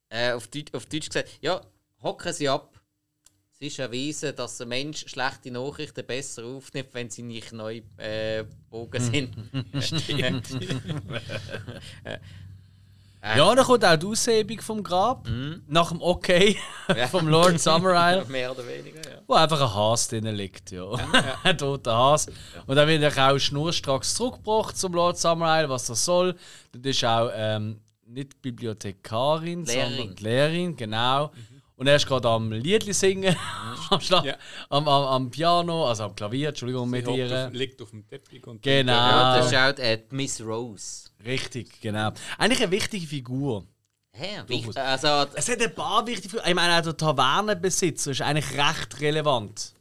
äh, auf, Deutsch, auf Deutsch gesagt, ja, hocken Sie ab. Es ist erwiesen, dass der Mensch schlechte Nachrichten besser aufnimmt, wenn sie nicht neu äh, bogen sind. Ja, da kommt auch die Aushebung vom Grab. Nach dem Okay vom Lord Summerisle. Mehr oder weniger, ja. wo einfach ein Has drin liegt. Ja. ein toter Has. Und dann wird er auch schnurstracks zurückgebracht zum Lord Summerisle, was er soll. Das ist auch ähm, nicht Bibliothekarin, Lehrerin. sondern Lehrerin, genau. Und er ist gerade am Liedli singen, am, Schlag, Ja. am, am, am Piano, also am Klavier, Entschuldigung, mit ihr. auf, liegt auf dem Teppich und Genau. Ja, das ist auch äh, Miss Rose. Richtig, genau. Eigentlich eine wichtige Figur. Hä? Wie, also, Es hat ein paar wichtige Figuren. Ich meine, auch der Tavernenbesitzer ist eigentlich recht relevant.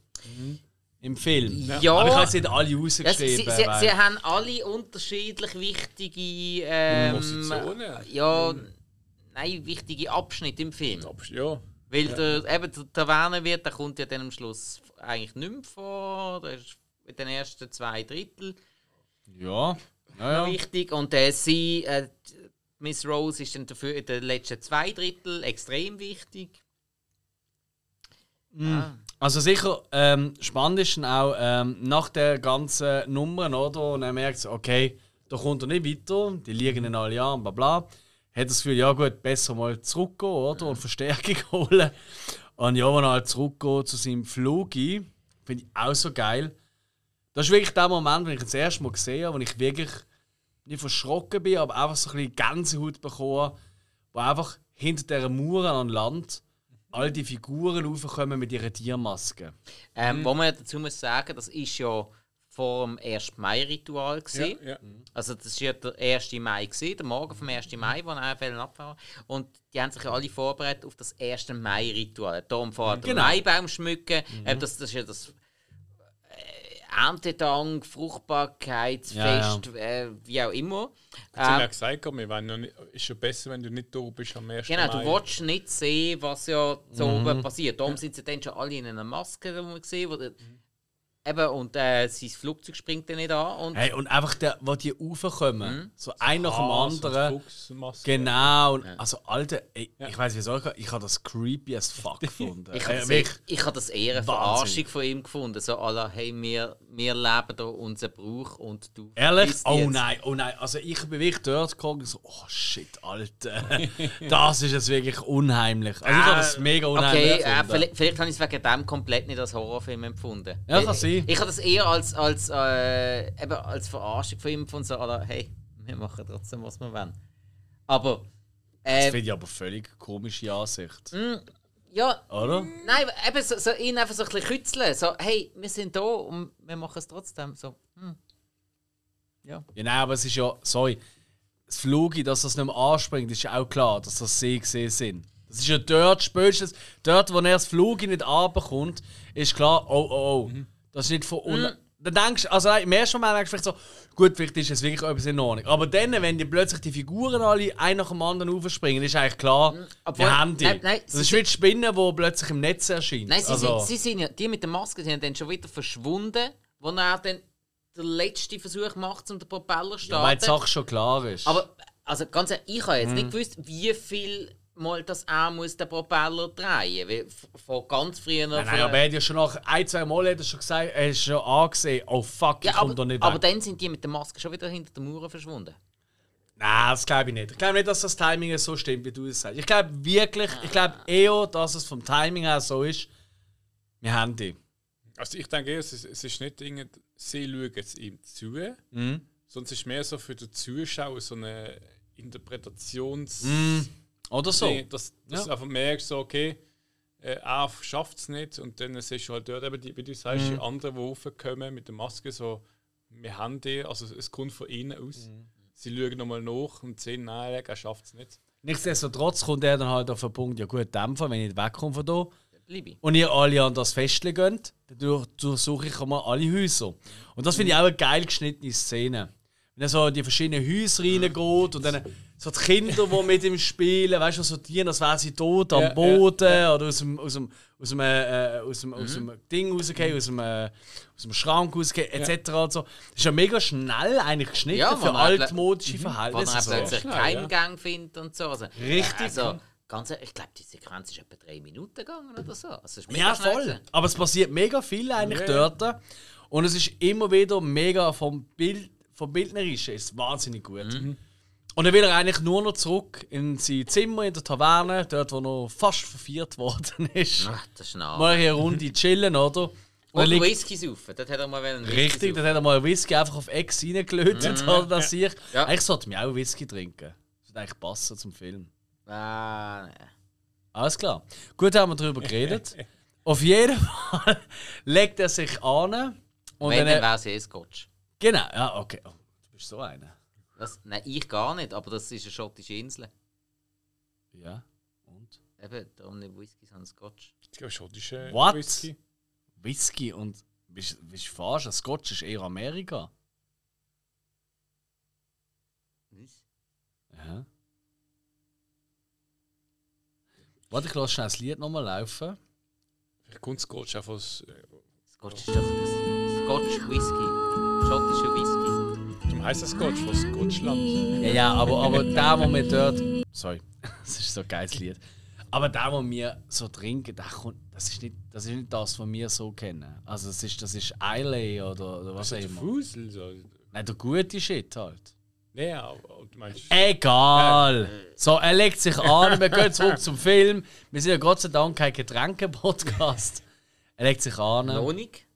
Im Film. Ja. Aber ich habe jetzt nicht alle ja, sie, rausgeschrieben. sie, sie, sie haben alle unterschiedlich wichtige ähm, Positionen. ja, nein, wichtige Abschnitte im Film. Ja, Weil der, eben der Tavernewirt, der kommt ja dann am Schluss eigentlich nicht mehr vor. Der ist in den ersten zwei Drittel Ja. Ja, ja. wichtig. Und äh, sie, äh, Miss Rose, ist dann dafür in den letzten zwei Drittel extrem wichtig. Ah. Also sicher, ähm, spannend ist dann auch ähm, nach der ganzen Nummer, oder? Und er merkt, okay, da kommt er nicht weiter, die liegen in alle Jahren, bla bla. Hat das Gefühl, ja gut, besser mal zurückgehen, oder? Und Verstärkung holen. Und ja, wenn er halt zurückgeht zu seinem Flug, finde ich auch so geil. Das ist wirklich der Moment, wenn ich das erste Mal gesehen habe, wo ich wirklich nicht verschrocken bin, aber einfach so ein bisschen Gänsehaut bekommen, wo einfach hinter dieser Mauer an Land all die Figuren raufkommen mit ihren Tiermasken. Ähm, Wo man ja dazu muss sagen, das ist ja vor dem 1. Mai-Ritual. Ja, ja. Also das war ja der 1. Mai, gewesen, der Morgen vom 1. Mai, wo er Fällen abfahren Und die haben sich ja alle vorbereitet auf das 1. Mai-Ritual. Darum den Genau. Maibaum schmücken. Eben das, das ist ja das äh, Erntedank, Fruchtbarkeitsfest, Äh, wie auch immer. Sie haben ja Ähm, gesagt, wir wollen noch nicht, ist schon besser, wenn du nicht da bist am 1. Genau, Mai. du willst nicht sehen, was ja so oben passiert. Darum sind sie dann schon alle in einer Maske, die man gesehen wo der- Eben, und äh, sein Flugzeug springt dann nicht an. Und Hey, und einfach, der, wo die raufkommen, so ein nach dem und anderen. Fuchsmaske. Genau, und also Alter, ey, ich weiß wie soll ich, ich habe das creepy as fuck gefunden. ich Äh, habe das, wirklich. ich hab das eher eine. Verarschung von ihm gefunden. So, aller, hey, wir, wir leben hier unseren Brauch und du. Ehrlich? Oh jetzt. nein, oh nein. Also ich bin wirklich dort gekommen und so, oh shit, Alter. das ist jetzt wirklich unheimlich. Also ich habe das mega unheimlich Okay, äh, gefunden. vielleicht, vielleicht habe ich es wegen dem komplett nicht als Horrorfilm empfunden. Ja, kann ich, sein. Ich habe das eher als, als, äh, eben als Verarschung von ihm empfunden. So, aller, hey, wir machen trotzdem, was wir wollen. Aber. das Äh, finde ich aber völlig komische Ansicht. ja, Oder? Nein, eben so, so ihn einfach so ein bisschen kützeln. So, hey, wir sind da und wir machen es trotzdem. So, hm. Ja. Ja, nein, aber es ist ja, sorry, das Flugi, dass das nicht mehr anspringt, ist ja auch klar, dass das See gesehen sind. Das ist ja dort, spätestens dort, wo er das Flugi nicht runterkommt, ist klar, oh, oh, oh, das ist nicht von unten. Dann denkst du, also im ersten Moment denkst du vielleicht so, gut, vielleicht ist es wirklich etwas in Ordnung. Aber dann, wenn die plötzlich die Figuren alle ein nach dem anderen aufspringen, ist eigentlich klar, Obwohl- wir haben die. nein, nein, das ist wie die Spinne, die plötzlich im Netz erscheint. Nein, sie, also, sind, sie sind ja, die mit der Maske sind dann schon wieder verschwunden, wo er dann den letzten Versuch macht, um den Propeller zu ja, weil die starten. Sache schon klar ist. Aber, also ganz ehrlich, ich habe jetzt Mhm. nicht gewusst, wie viel Mal das er muss den Propeller drehen muss. Von ganz früher. Nein, nein, aber er hat ja schon nach ein, zwei Mal hat er schon gesagt, er hat schon angesehen, oh fuck, ich ja, komme aber, da nicht aber weg. dann sind die mit der Maske schon wieder hinter der Mauer verschwunden. Nein, das glaube ich nicht. Ich glaube nicht, dass das Timing so stimmt, wie du es sagst. Ich glaube wirklich, ich glaube eher, dass es vom Timing her so ist, wir haben die. Also ich denke eher, es ist, es ist nicht irgend, sie schauen jetzt ihm zu, Mhm. sondern es ist mehr so für den Zuschauer so eine Interpretations... Oder so. Dass, dass Ja. du einfach merkst, so, okay, äh, er schafft es nicht und dann siehst du halt dort eben, die, wie du sagst, Mhm. die anderen, die raufkommen mit der Maske, so, wir haben die, also es kommt von innen aus. Mhm. Sie schauen nochmal nach und sehen, nein, er schafft es nicht. Nichtsdestotrotz kommt er dann halt auf den Punkt, ja gut, Dämpfer, wenn ich wegkomme von hier und ihr alle an das Festle geht, dann durch- durchsuche ich mal alle Häuser. Und das finde ich auch eine geil geschnittene Szene. Wenn er so in die verschiedenen Häuser reingeht und dann so die Kinder, die mit ihm spielen, weißt du, so die, als wären sie tot am Ja, ja, Boden oder aus dem, aus dem, aus dem, äh, aus dem, aus dem Ding rausgehen, aus dem, äh, aus dem Schrank rausgehen, etc. Und so. Das ist ja mega schnell eigentlich geschnitten Ja, für man altmodische Wo er Verhältnisse. So. plötzlich Schnell, keinen ja. Gang findet und so. Also, Richtig. Also, ganz ich glaube, die Sequenz ist etwa drei Minuten gegangen oder so. Also, es ist mega Ja, voll. gewesen. Aber es passiert mega viel eigentlich Ja. dort. Und es ist immer wieder mega vom Bild, vom Bildnerischen ist es wahnsinnig gut. Mhm. Und dann will er eigentlich nur noch zurück in sein Zimmer in der Taverne, dort wo er fast verviert worden ist. Ach, das ist nah. Mal hier eine Runde chillen, oder? Und liegt, Whisky saufen. Dort hat er mal einen Whisky richtig, dann saufen. hat er mal einen Whisky einfach auf Ex reingelötet, oder das ich. Ja. Eigentlich sollte mir auch Whisky trinken. Das würde eigentlich passen zum Film. Ah, nee. Alles klar. Gut, haben wir darüber geredet. Auf jeden Fall legt er sich an. Und Wenn, dann wäre es eh Scotch. genau, ja, okay. Oh, du bist so einer. Das, nein, ich gar nicht, aber das ist eine schottische Insel. Ja. Und? Eben, darum nicht Whisky, sondern Scotch. Ich glaube, schottische What? Whisky. Whisky und. Bist du falsch? Das Scotch ist eher Amerika. Was? Ja. Warte, ich lasse schnell das Lied nochmal laufen. Vielleicht kommt Scotch einfach aus... äh, Scotch ist doch das Scotch Whisky. Schottischer Whisky. Darum heisst das Scotch, von Scotchland. Ja, ja, aber, aber der Moment dort. Sorry, das ist so ein geiles Lied. Aber der, was wir so trinken, der kommt, das, ist nicht, das ist nicht das, was wir so kennen. Also das ist, das ist Islay oder, oder was auch immer. Fusel so. Nein, der gute Shit halt. Nee, aber du meinst. Egal. So, er legt sich an, wir gehen zurück zum Film. Wir sind ja Gott sei Dank kein Getränke-Podcast. Er legt sich an. Nicht.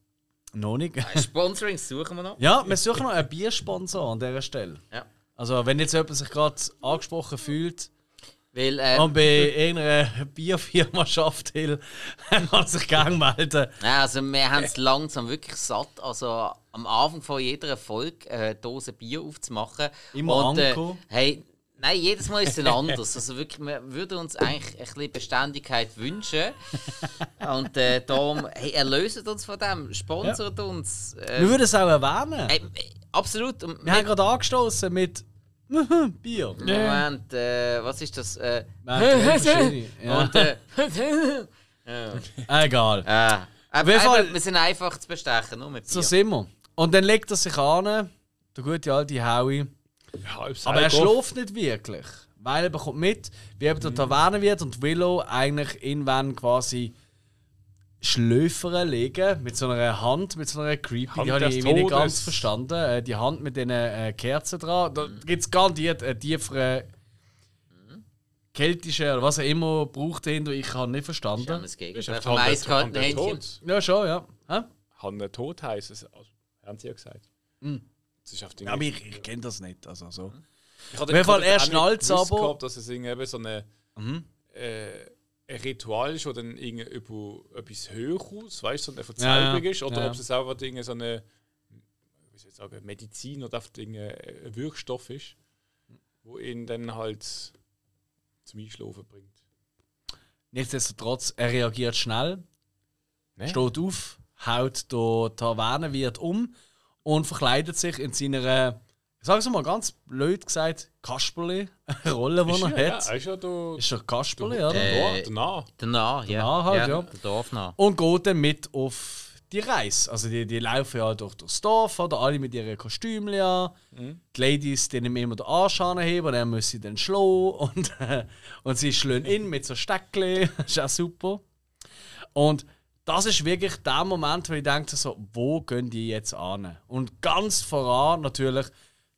Noch nicht. Sponsoring suchen wir noch. Ja, wir suchen noch einen Biersponsor an dieser Stelle. Ja. Also, wenn jetzt jemand sich gerade angesprochen fühlt Weil, äh, und bei irgendeiner Bierfirma schafft, will, kann er sich gerne melden. Ja, also wir haben es langsam wirklich satt. Also am Anfang von jeder Folge eine Dose Bier aufzumachen. Immer Und, äh, Anko. hey, nein, jedes Mal ist es anders. Also wirklich, wir würden uns eigentlich ein bisschen Beständigkeit wünschen. Und äh, darum, hey, erlöset uns von dem, sponsert uns. Äh, Wir würden es auch erwähnen. äh, absolut. Und Wir haben gerade angestoßen mit Bier. Moment, äh, was ist das? Äh, Wir. Ja. Und äh, ja. Egal. Äh, aber, Fall- wir sind einfach zu bestechen, nur mit Bier. So sind wir. Und dann legt er sich an, der gute alte Howie. Halb Aber er schläft nicht wirklich. Weil er bekommt mit, wie eben der Taverne wird und Willow eigentlich irgendwann quasi Schlöfern legen mit so einer Hand, mit so einer Creepy. Hand die habe ich irgendwie nicht ganz verstanden. Äh, die Hand mit den äh, Kerzen dran. Da gibt es garantiert einen tieferen keltischen oder was er immer braucht dahinter. Ich habe nicht Das verstanden. ist Ist Gegenteil auf vom Hand der- eiskalten Händchen. Ja, schon, ja. Hä? Hand der Tod heisst es. Also, haben sie ja gesagt. Das ist auf den Aber ich, ich kenne das nicht. Also, so. Ich hatte- Auf jeden Fall, er schnallt's gewusst aber. Gehabt, dass es irgendwie so eine, Mhm. äh, ein Ritual ist, wo dann irgendwie über etwas höher aus, weißt du, so eine Ja, Verzauberung ja. ist, oder Ja. ob es irgendwie so eine wie soll ich sagen, Medizin oder einfach irgendwie ein Wirkstoff ist, wo ihn dann halt zum Einschlafen bringt. Nichtsdestotrotz, er reagiert schnell, Ne? steht auf, haut der Tavernenwirt um und verkleidet sich in seiner, ich sage es mal ganz blöd gesagt, Kasperli-Rolle, die er ja, hat. ja, ist ja der, Ist doch Kasperli, der, oder? Äh, der Nah. Ja. Danach halt, ja. Der Dorfnah. Und geht dann mit auf die Reise. Also die, die laufen ja durch das Dorf, oder? alle mit ihren Kostümen an. Die Ladies denen immer den Arsch anheben und er muss sie dann schlagen. Und, äh, und sie schlagen in mit so Steckli. das ist auch super. Und das ist wirklich der Moment, wo ich denke, so, wo gehen die jetzt an? Und ganz voran natürlich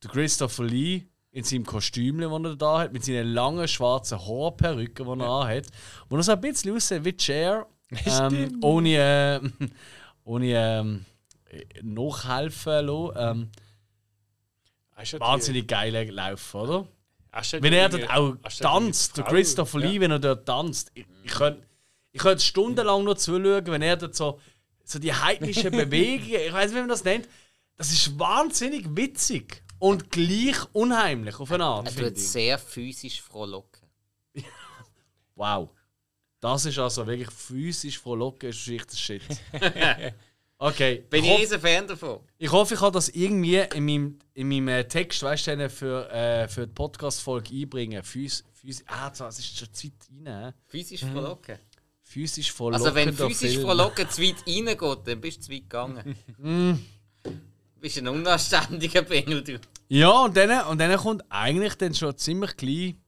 der Christopher Lee in seinem Kostüm, das er da hat, mit seinen langen schwarzen Haarperücken, die er anhat. Wo er so ein bisschen aussieht wie Cher. Ähm, ohne äh, ohne ähm, nachhelfen lassen. Ähm, wahnsinnig geiler Lauf, oder? Wenn er dort auch tanzt, der Christopher ja. Lee, wenn er dort tanzt, ich, ich könnte ich könnt stundenlang nur zuschauen, wenn er dort so, so die heidnischen Bewegungen, ich weiß nicht, wie man das nennt, das ist wahnsinnig witzig und gleich unheimlich auf eine Art. Er tut sehr physisch frohlocken. Wow. Das ist also wirklich physisch frohlocken, ist echt das Shit. Okay. Bin ich ich hoffe, riesen Fan davon. ich hoffe, ich kann das irgendwie in meinem, in meinem äh, Text, weißt du, für, äh, für die Podcast-Folge einbringen. Phys, phys, ah, das ist schon zu weit rein. Physisch frohlocken. Physisch frohlockender Also wenn physisch Film. frohlocken zu weit reingeht, dann bist du zu weit gegangen. du bist ein unanständiger Bengel, du. Ja, und dann, und dann kommt eigentlich dann schon ziemlich klein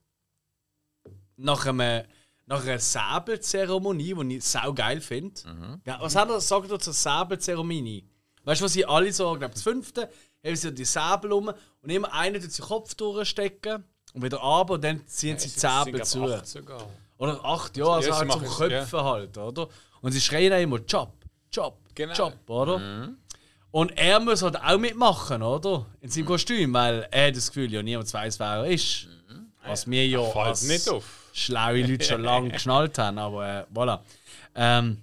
nach, einem, nach einer Säbelzeremonie, die ich sau geil finde. Ja, was hat er sagt er zur Säbelzeremonie? Weißt du, was sie alle so, ich glaube, das fünfte, haben sie die Säbel um und immer einer tut den Kopf durchstecken und wieder ab und dann ziehen sie die Säbel zu. sogar. Oder acht, ja, also Ja, halt zum Köpfen halt, oder? Und sie schreien auch immer Job, Job, Genau. Job, oder? Und er muss halt auch mitmachen, oder? In seinem Kostüm, weil er hat das Gefühl, ja, niemand weiß, wer er ist. Was wir ja als nicht auf. schlaue Leute schon lange geschnallt haben, aber äh, voilà. Ähm,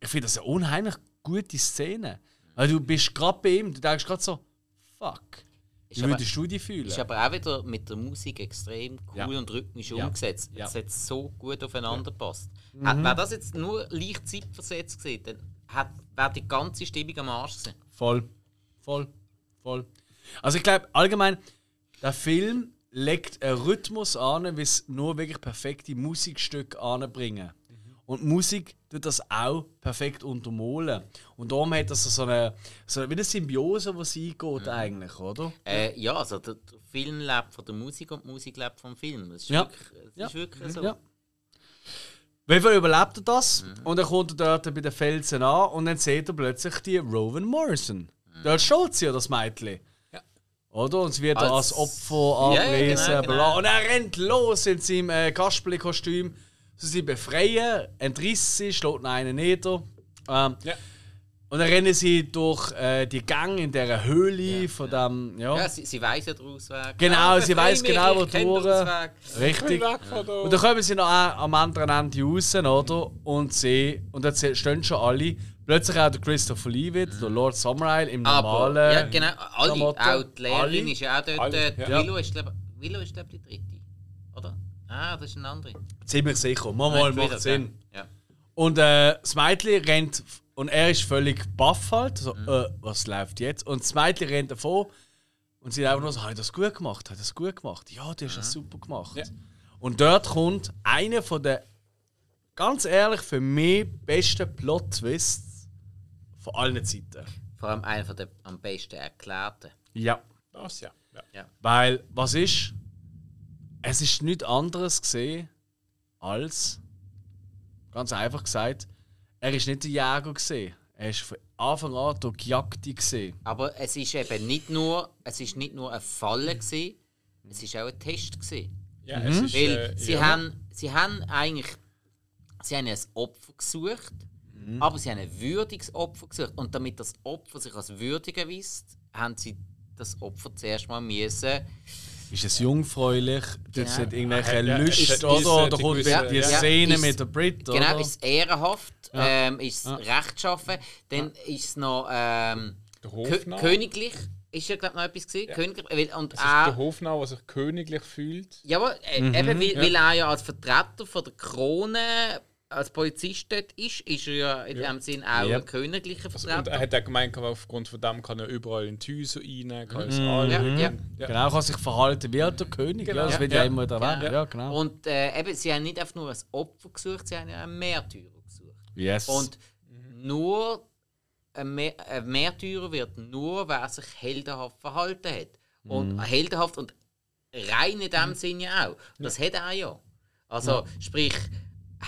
ich finde das eine unheimlich gute Szene. Weil du bist gerade bei ihm, du denkst gerade so, fuck. Wie würdest du dich fühlen? Ist aber auch wieder mit der Musik extrem cool Ja. und rhythmisch Ja. umgesetzt. Ja. Es hat so gut aufeinander gepasst. Hat, Wäre das jetzt nur leicht zeitversetzt gewesen, dann hat- wäre die ganze Stimmung am Arsch gewesen. Voll. Voll. Voll. Also ich glaube, allgemein, der Film legt einen Rhythmus an, wie es nur wirklich perfekte Musikstücke anbringen. Und Musik tut das auch perfekt untermalen. Und darum hat das so eine, so wie eine Symbiose, die sie eingeht eigentlich, oder? Äh, ja, also der, der Film lebt von der Musik und die Musik lebt vom Film. Das ist Ja. wirklich, das Ja. ist wirklich so. Ja. Fall überlebt er das und dann kommt er dort bei den Felsen an und dann sieht er plötzlich die Rowan Morrison. Dort steht sie ja, das Mädchen. Ja. Oder? Und sie wird als Als- Opfer Ja, abgelesen. genau, genau. Und er rennt los in seinem äh, Kasperli-Kostüm. Sie sie befreien, entriss sie, schlägt einen nieder. Ähm, Ja. Und dann rennen sie durch äh, die Gang in dieser Höhle von dem. Ja, Ja, sie, sie weiss ja den Ausweg. Genau, Ja, sie mich, genau, wo durch. Richtig. Und dann kommen sie noch am anderen Ende raus, oder? Und sie, und dann stehen schon alle. Plötzlich auch der Christopher Lee wieder, der Lord Summerisle im Aber, normalen. ja, genau, alle, Klamotten. auch die Lehrerin Alle. ist ja auch dort. Alle, äh, ja. Willow ist, glaub, Willow ist, glaube ich, die dritte. Oder? Ah, das ist eine andere. Ziemlich sicher. Mal, Nein, mal macht Sinn. Ja. Und äh, das Mädchen rennt und er ist völlig baff halt. So, Mhm. äh, was läuft jetzt? Und das Mädchen rennt davon und sie einfach nur so, habe ich das gut gemacht? Habe ich das gut gemacht? Ja, du hast Mhm. das super gemacht. Ja. Und dort kommt einer von der, ganz ehrlich, für mich besten Plot-Twists von allen Zeiten. Vor allem einer von der am besten erklärten. Ja. Das, ja. ja. Weil, was ist? Es ist nichts anderes gesehen als, ganz einfach gesagt, er ist nicht der Jäger gesehen. Er ist von Anfang an der Gejagte gesehen. Aber es ist eben nicht nur, es ist nicht nur eine Falle gewesen, es ist auch ein Test gewesen. ja es ist, Weil äh, sie, ja. haben, sie haben eigentlich sie haben ein Opfer gesucht, aber sie haben ein würdiges Opfer gesucht. Und damit das Opfer sich als würdig erweist, haben sie das Opfer zuerst mal müssen. Ist es jungfräulich? Das Genau. sind irgendwelche Ja, Lust, ist es oder? diese- Oder die kommt gewisse- die ja. Szene Ist- mit der Brit, oder? Genau, ist es ehrenhaft, ähm, ist es rechtschaffen, dann ist es noch ähm, Der Kö königlich, ist ja glaube noch etwas weil, und Es ist der Hofnarr, der sich königlich fühlt. ja, aber, äh, Mhm. eben, weil, weil er ja als Vertreter von der Krone als Polizist dort ist, ist er ja in dem Sinn auch Ja. ein königlicher Also, Vertreter. und er hat auch gemeint, aufgrund von dem kann er überall in die Häuser rein, kann ja, alle. ja. Ja. Genau, kann sich verhalten wie der König. Genau. Ja, das wird ja, Ja. immer erwähnt. Genau. Ja, genau. Und äh, eben, sie haben nicht einfach nur ein Opfer gesucht, sie haben ja einen Märtyrer gesucht. yes. Und nur ein, Mä ein Märtyrer wird nur, wer sich heldenhaft verhalten hat. Und heldenhaft und rein in dem Sinne auch. Das hat er ja. Also, sprich,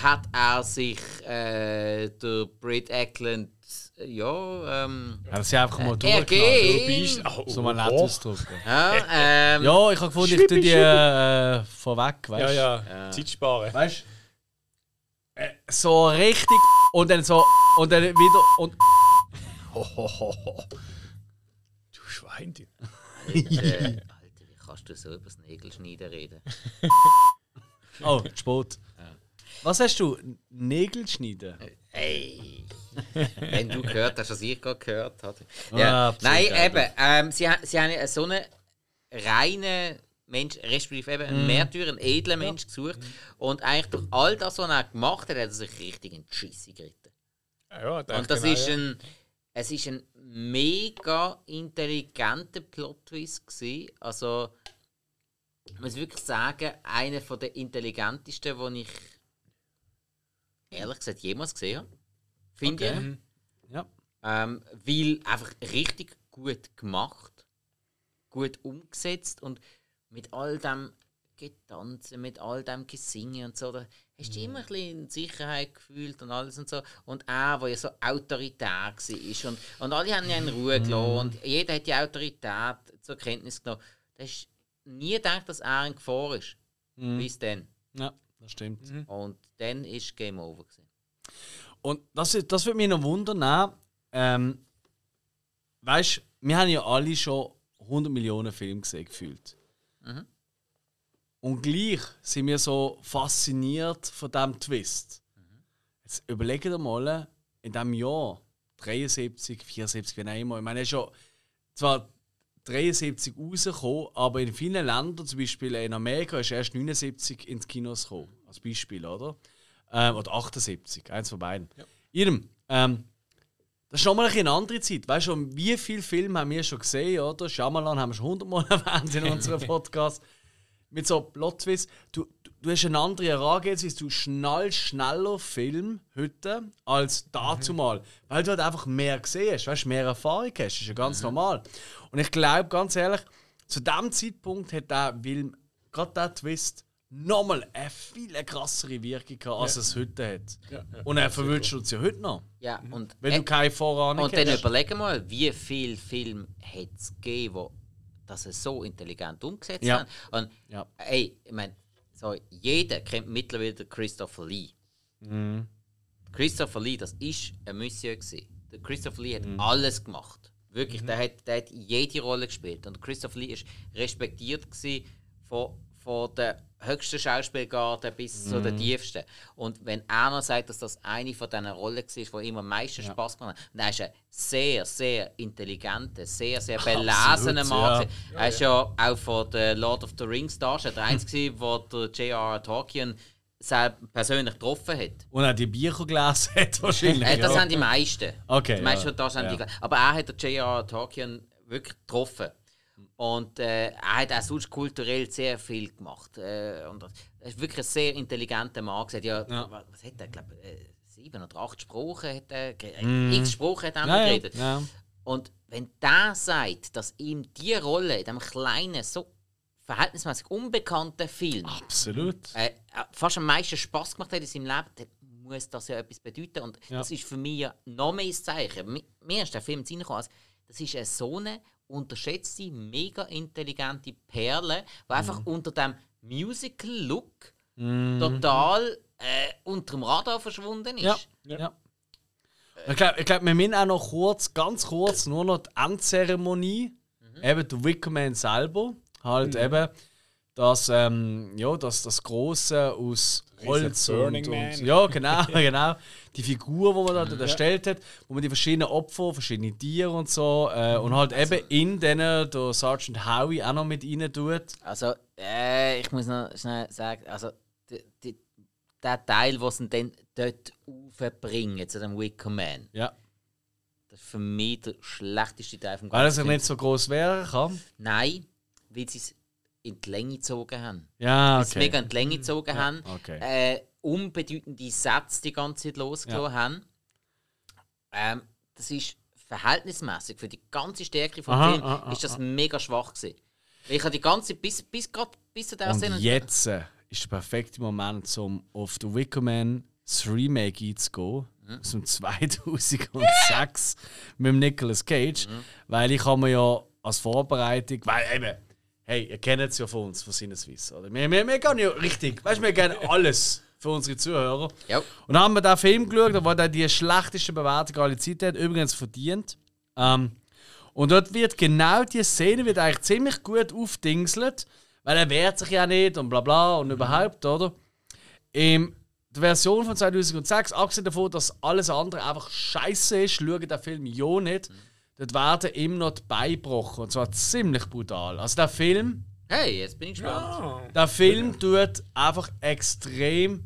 hat er sich äh, der Brit Eklund ja, ähm, Hat er sie einfach mal geht. Beist- oh, So mal nett oh. ausdrücken. Ja, ähm, Ja, ich habe gefunden, ich tue die äh, vorweg, weißt Ja, du? ja, Zeit sparen. Weißt du? Äh, so richtig und dann so und dann wieder und. Du Schwein. Alter, Alter, wie kannst du so über das Nägelschneiden reden? Oh, Sport. Was hast du? Nägel schneiden? Ey! Wenn du gehört hast, was ich gerade gehört habe. Ah, Ja. absolut Nein, eben. Ähm, sie, sie haben ja so einen reinen Mensch, respektive eben einen Märtyrer, einen edlen Mensch gesucht. Und eigentlich durch all das, was er gemacht hat, hat er sich richtig in die Scheisse geritten. Ja, ja, Und das genau, ist ja. ein. Es ist ein mega intelligenter Plot-Twist. Also, ich muss wirklich sagen, einer von der intelligentesten, den ich ehrlich gesagt jemals gesehen habe. Finde Okay. ich. Ja. Ähm, weil einfach richtig gut gemacht, gut umgesetzt und mit all dem Getanzen, mit all dem Gesinge und so, da hast du immer ein bisschen Sicherheit gefühlt und alles und so. Und er, der ja so autoritär war und, und alle haben ihn in Ruhe gelassen und jeder hat die Autorität zur Kenntnis genommen. Da hast nie gedacht, dass er in Gefahr ist. Bis dann. Ja, das stimmt. Und dann ist Game Over. Gewesen. Und das, ist- das würde mich noch wundern. Ähm, weißt du, wir haben ja alle schon 100 Millionen Filme gesehen, gefühlt. Und gleich sind wir so fasziniert von diesem Twist. Jetzt überlegt dir mal, in diesem Jahr, 73, 74, wie auch immer, ich meine, schon zwar 73 rausgekommen, aber in vielen Ländern, zum Beispiel in Amerika, ist er erst 79 ins Kinos gekommen, als Beispiel, oder? Ähm, oder 78, eins von beiden. Jedem, ähm, das ist schon mal eine andere Zeit. Weißt du, wie viele Filme haben wir schon gesehen, oder? Shyamalan haben wir schon hundertmal erwähnt in unserem Podcast. Mit so Plot-Twists. Du, du, du hast eine andere Herangehensweise. Du schnallst schneller Film heute als dazu mal. Weil du halt einfach mehr gesehen hast, weißt, mehr Erfahrung hast. Das ist ja ganz normal. Und ich glaube, ganz ehrlich, zu dem Zeitpunkt hat der Film, gerade der Twist, nochmal eine viel krassere Wirkung gehabt, als es heute hat. Ja, ja. Und er verwünscht uns ja heute noch. Ja, und, Wenn äh, du keine Vorahnung und dann hast. überlegen mal, wie viele Filme hat es gegeben, wo das so intelligent umgesetzt Ja. haben. Und Ja. ey, ich meine, so, jeder kennt mittlerweile Christopher Lee. Mhm. Christopher Lee, das ist ein Monsieur gewesen. Der Christopher Lee hat Mhm. alles gemacht. Wirklich, der, hat, der hat jede Rolle gespielt. Und Christopher Lee ist respektiert von, von der höchsten Schauspielgarde bis zu Mhm. der tiefsten. Und wenn er noch sagt, dass das eine von diesen Rollen war, die ihm am meisten Spaß gemacht hat, dann ist er sehr, sehr intelligenter, sehr, sehr belesener Mann. ja. Er ist ja auch von der Lord of the Rings da, der einzige, wo der J.R.R. Tolkien selbst persönlich getroffen hat. Und auch die Bücher gelesen hat wahrscheinlich. Äh, das ja. haben die meisten. Okay, Die meisten ja. das haben die Ja. gleich- Aber er hat der J.R.R. Tolkien wirklich getroffen. Und äh, er hat auch sonst kulturell sehr viel gemacht. Äh, und er ist wirklich ein sehr intelligenter Mann. Gesagt, ja, Ja. Was, hat er, glaube äh, sieben oder acht Sprachen hat er geredet. X Sprachen hat er ja, geredet. ja. Und wenn der sagt, dass ihm die Rolle in diesem kleinen, so verhältnismäßig unbekannten Film Absolut. äh, äh, fast am meisten Spaß gemacht hat in seinem Leben, dann muss das ja etwas bedeuten. Und das ist für mich ja noch mehr ein Zeichen. Mi- Mir ist der Film reingekommen, das ist eine so eine unterschätzte, mega intelligente Perle, die einfach Mhm. unter dem Musical-Look total äh, unter dem Radar verschwunden ist. Ja. ja. Ich glaube, ich glaub, wir müssen auch noch kurz, ganz kurz, nur noch die Endzeremonie. Mhm. Eben der Wickerman selber. Halt eben das, ähm, ja, das, das Große aus Holz und, und. Ja, genau, genau. Die Figur, die man da dort erstellt hat, wo man die verschiedenen Opfer, verschiedene Tiere und so, äh, und halt Also eben in denen der Sergeant Howie auch noch mit rein tut. Also, äh, ich muss noch schnell sagen, also die, die, der Teil, was sie dann dort aufbringen zu dem Wicker Man, Ja. das ist für mich der schlechteste Teil vom Weil er ganzen sich Film. nicht so groß wehren kann. Nein, weil sie es in die Länge gezogen haben. Ja, okay. mega in die Länge gezogen haben. okay. Äh, unbedeutende Sätze die ganze Zeit losgelassen haben. Ähm, das ist verhältnismäßig für die ganze Stärke vom Aha, Film aha, ist das mega schwach gewesen. Weil ich habe die ganze bis bis grad bis zu der Und Szene jetzt äh, ist der perfekte Moment, um auf The Wicker Man das Remake einzugehen. Mhm. Aus dem 2006 mit dem Nicolas Cage. Mhm. Weil ich habe mir ja als Vorbereitung, weil eben, hey, ihr kennt es ja von uns, von Sinneswiss, oder? Wir, wir, wir gehen ja richtig, weißt du, wir gerne alles für unsere Zuhörer. Ja. Und dann haben wir den Film geschaut, wo der die schlechteste Bewertung aller Zeiten hat, übrigens verdient. Ähm, und dort wird genau die Szene wird eigentlich ziemlich gut aufdingselt, weil er wehrt sich ja nicht und bla bla und überhaupt, oder? In der Version von 2006, abgesehen davon, dass alles andere einfach scheiße ist, schaut der Film ja nicht. Dort werden ihm noch die Beine gebrochen. Und zwar ziemlich brutal. Also der Film, Hey, jetzt bin ich gespannt. Ah, der Film tut einfach extrem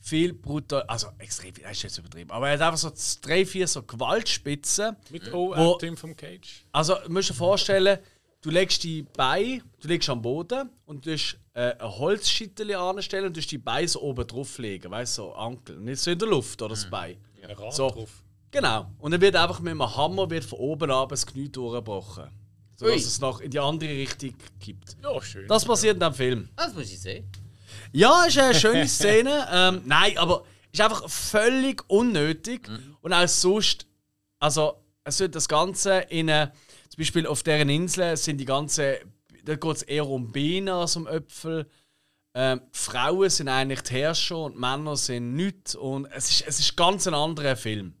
viel brutal. Also extrem viel, das ist jetzt übertrieben. Aber er hat einfach so drei, vier so Gewaltspitzen. mit O Wo- und Tim vom Cage. Also, du musst dir vorstellen, du legst die Beine, du legst am Boden und du tust äh, ein Holzschittel anstellen und du die Beine so oben drauf legen, weißt du, so Ankel. Nicht so in der Luft oder das Bein. Ein Rad So. drauf. Genau. Und dann wird einfach mit einem Hammer wird von oben ab das Knie durchgebrochen. Sodass Ui. es noch in die andere Richtung gibt. Ja, schön. Das passiert in dem Film. Das muss ich sehen. Ja, ist eine schöne Szene. ähm, nein, aber ist einfach völlig unnötig. Und auch sonst, also es wird das Ganze in eine, zum Beispiel auf deren Insel sind die ganzen, da geht es eher um Bienen als um Äpfel. Ähm, Frauen sind eigentlich die Herrscher und Männer sind nichts. Und es ist, es ist ganz ein anderer Film.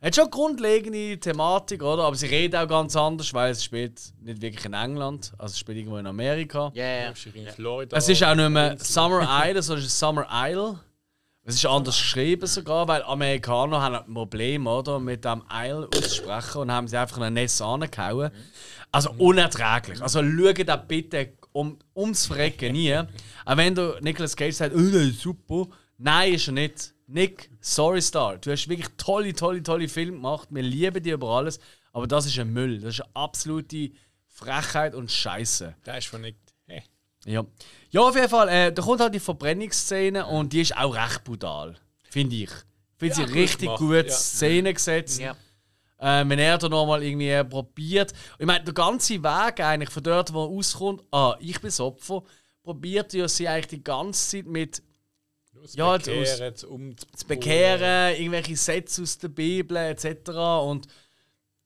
Er hat schon grundlegende Thematik, oder? Aber sie reden auch ganz anders, weil es spielt nicht wirklich in England, also es spielt irgendwo in Amerika. Ja, ja. In Florida. Es ist auch nicht mehr Summer Isle, sondern es ist Summer Isle. Es ist anders geschrieben sogar, weil Amerikaner haben ein Problem oder, mit dem Isle aussprechen und haben sie einfach einen Ness angehauen. Also unerträglich. Also schaut da bitte um, ums Verrecken nie. Auch wenn du Nicolas Cage sagt, oh, das ist super. Nein, ist er nicht. Nick, sorry Star, du hast wirklich tolle, tolle, tolle Filme gemacht. Wir lieben dich über alles. Aber das ist ein Müll. Das ist eine absolute Frechheit und Scheiße. Der ist von nicht. Hey. Ja. ja, auf jeden Fall. Äh, da kommt halt die Verbrennungsszene und die ist auch recht brutal. Finde ich. Finde sie gut richtig gemacht, gut ja. Szene gesetzt. Ja. Äh, wenn er da nochmal irgendwie probiert. Ich meine, der ganze Weg eigentlich von dort, wo er auskommt, ah, ich bin das Opfer, probiert ja sie eigentlich die ganze Zeit mit Das Ja, Bekehren, zu um zu bekehren, irgendwelche Sätze aus der Bibel etc. Und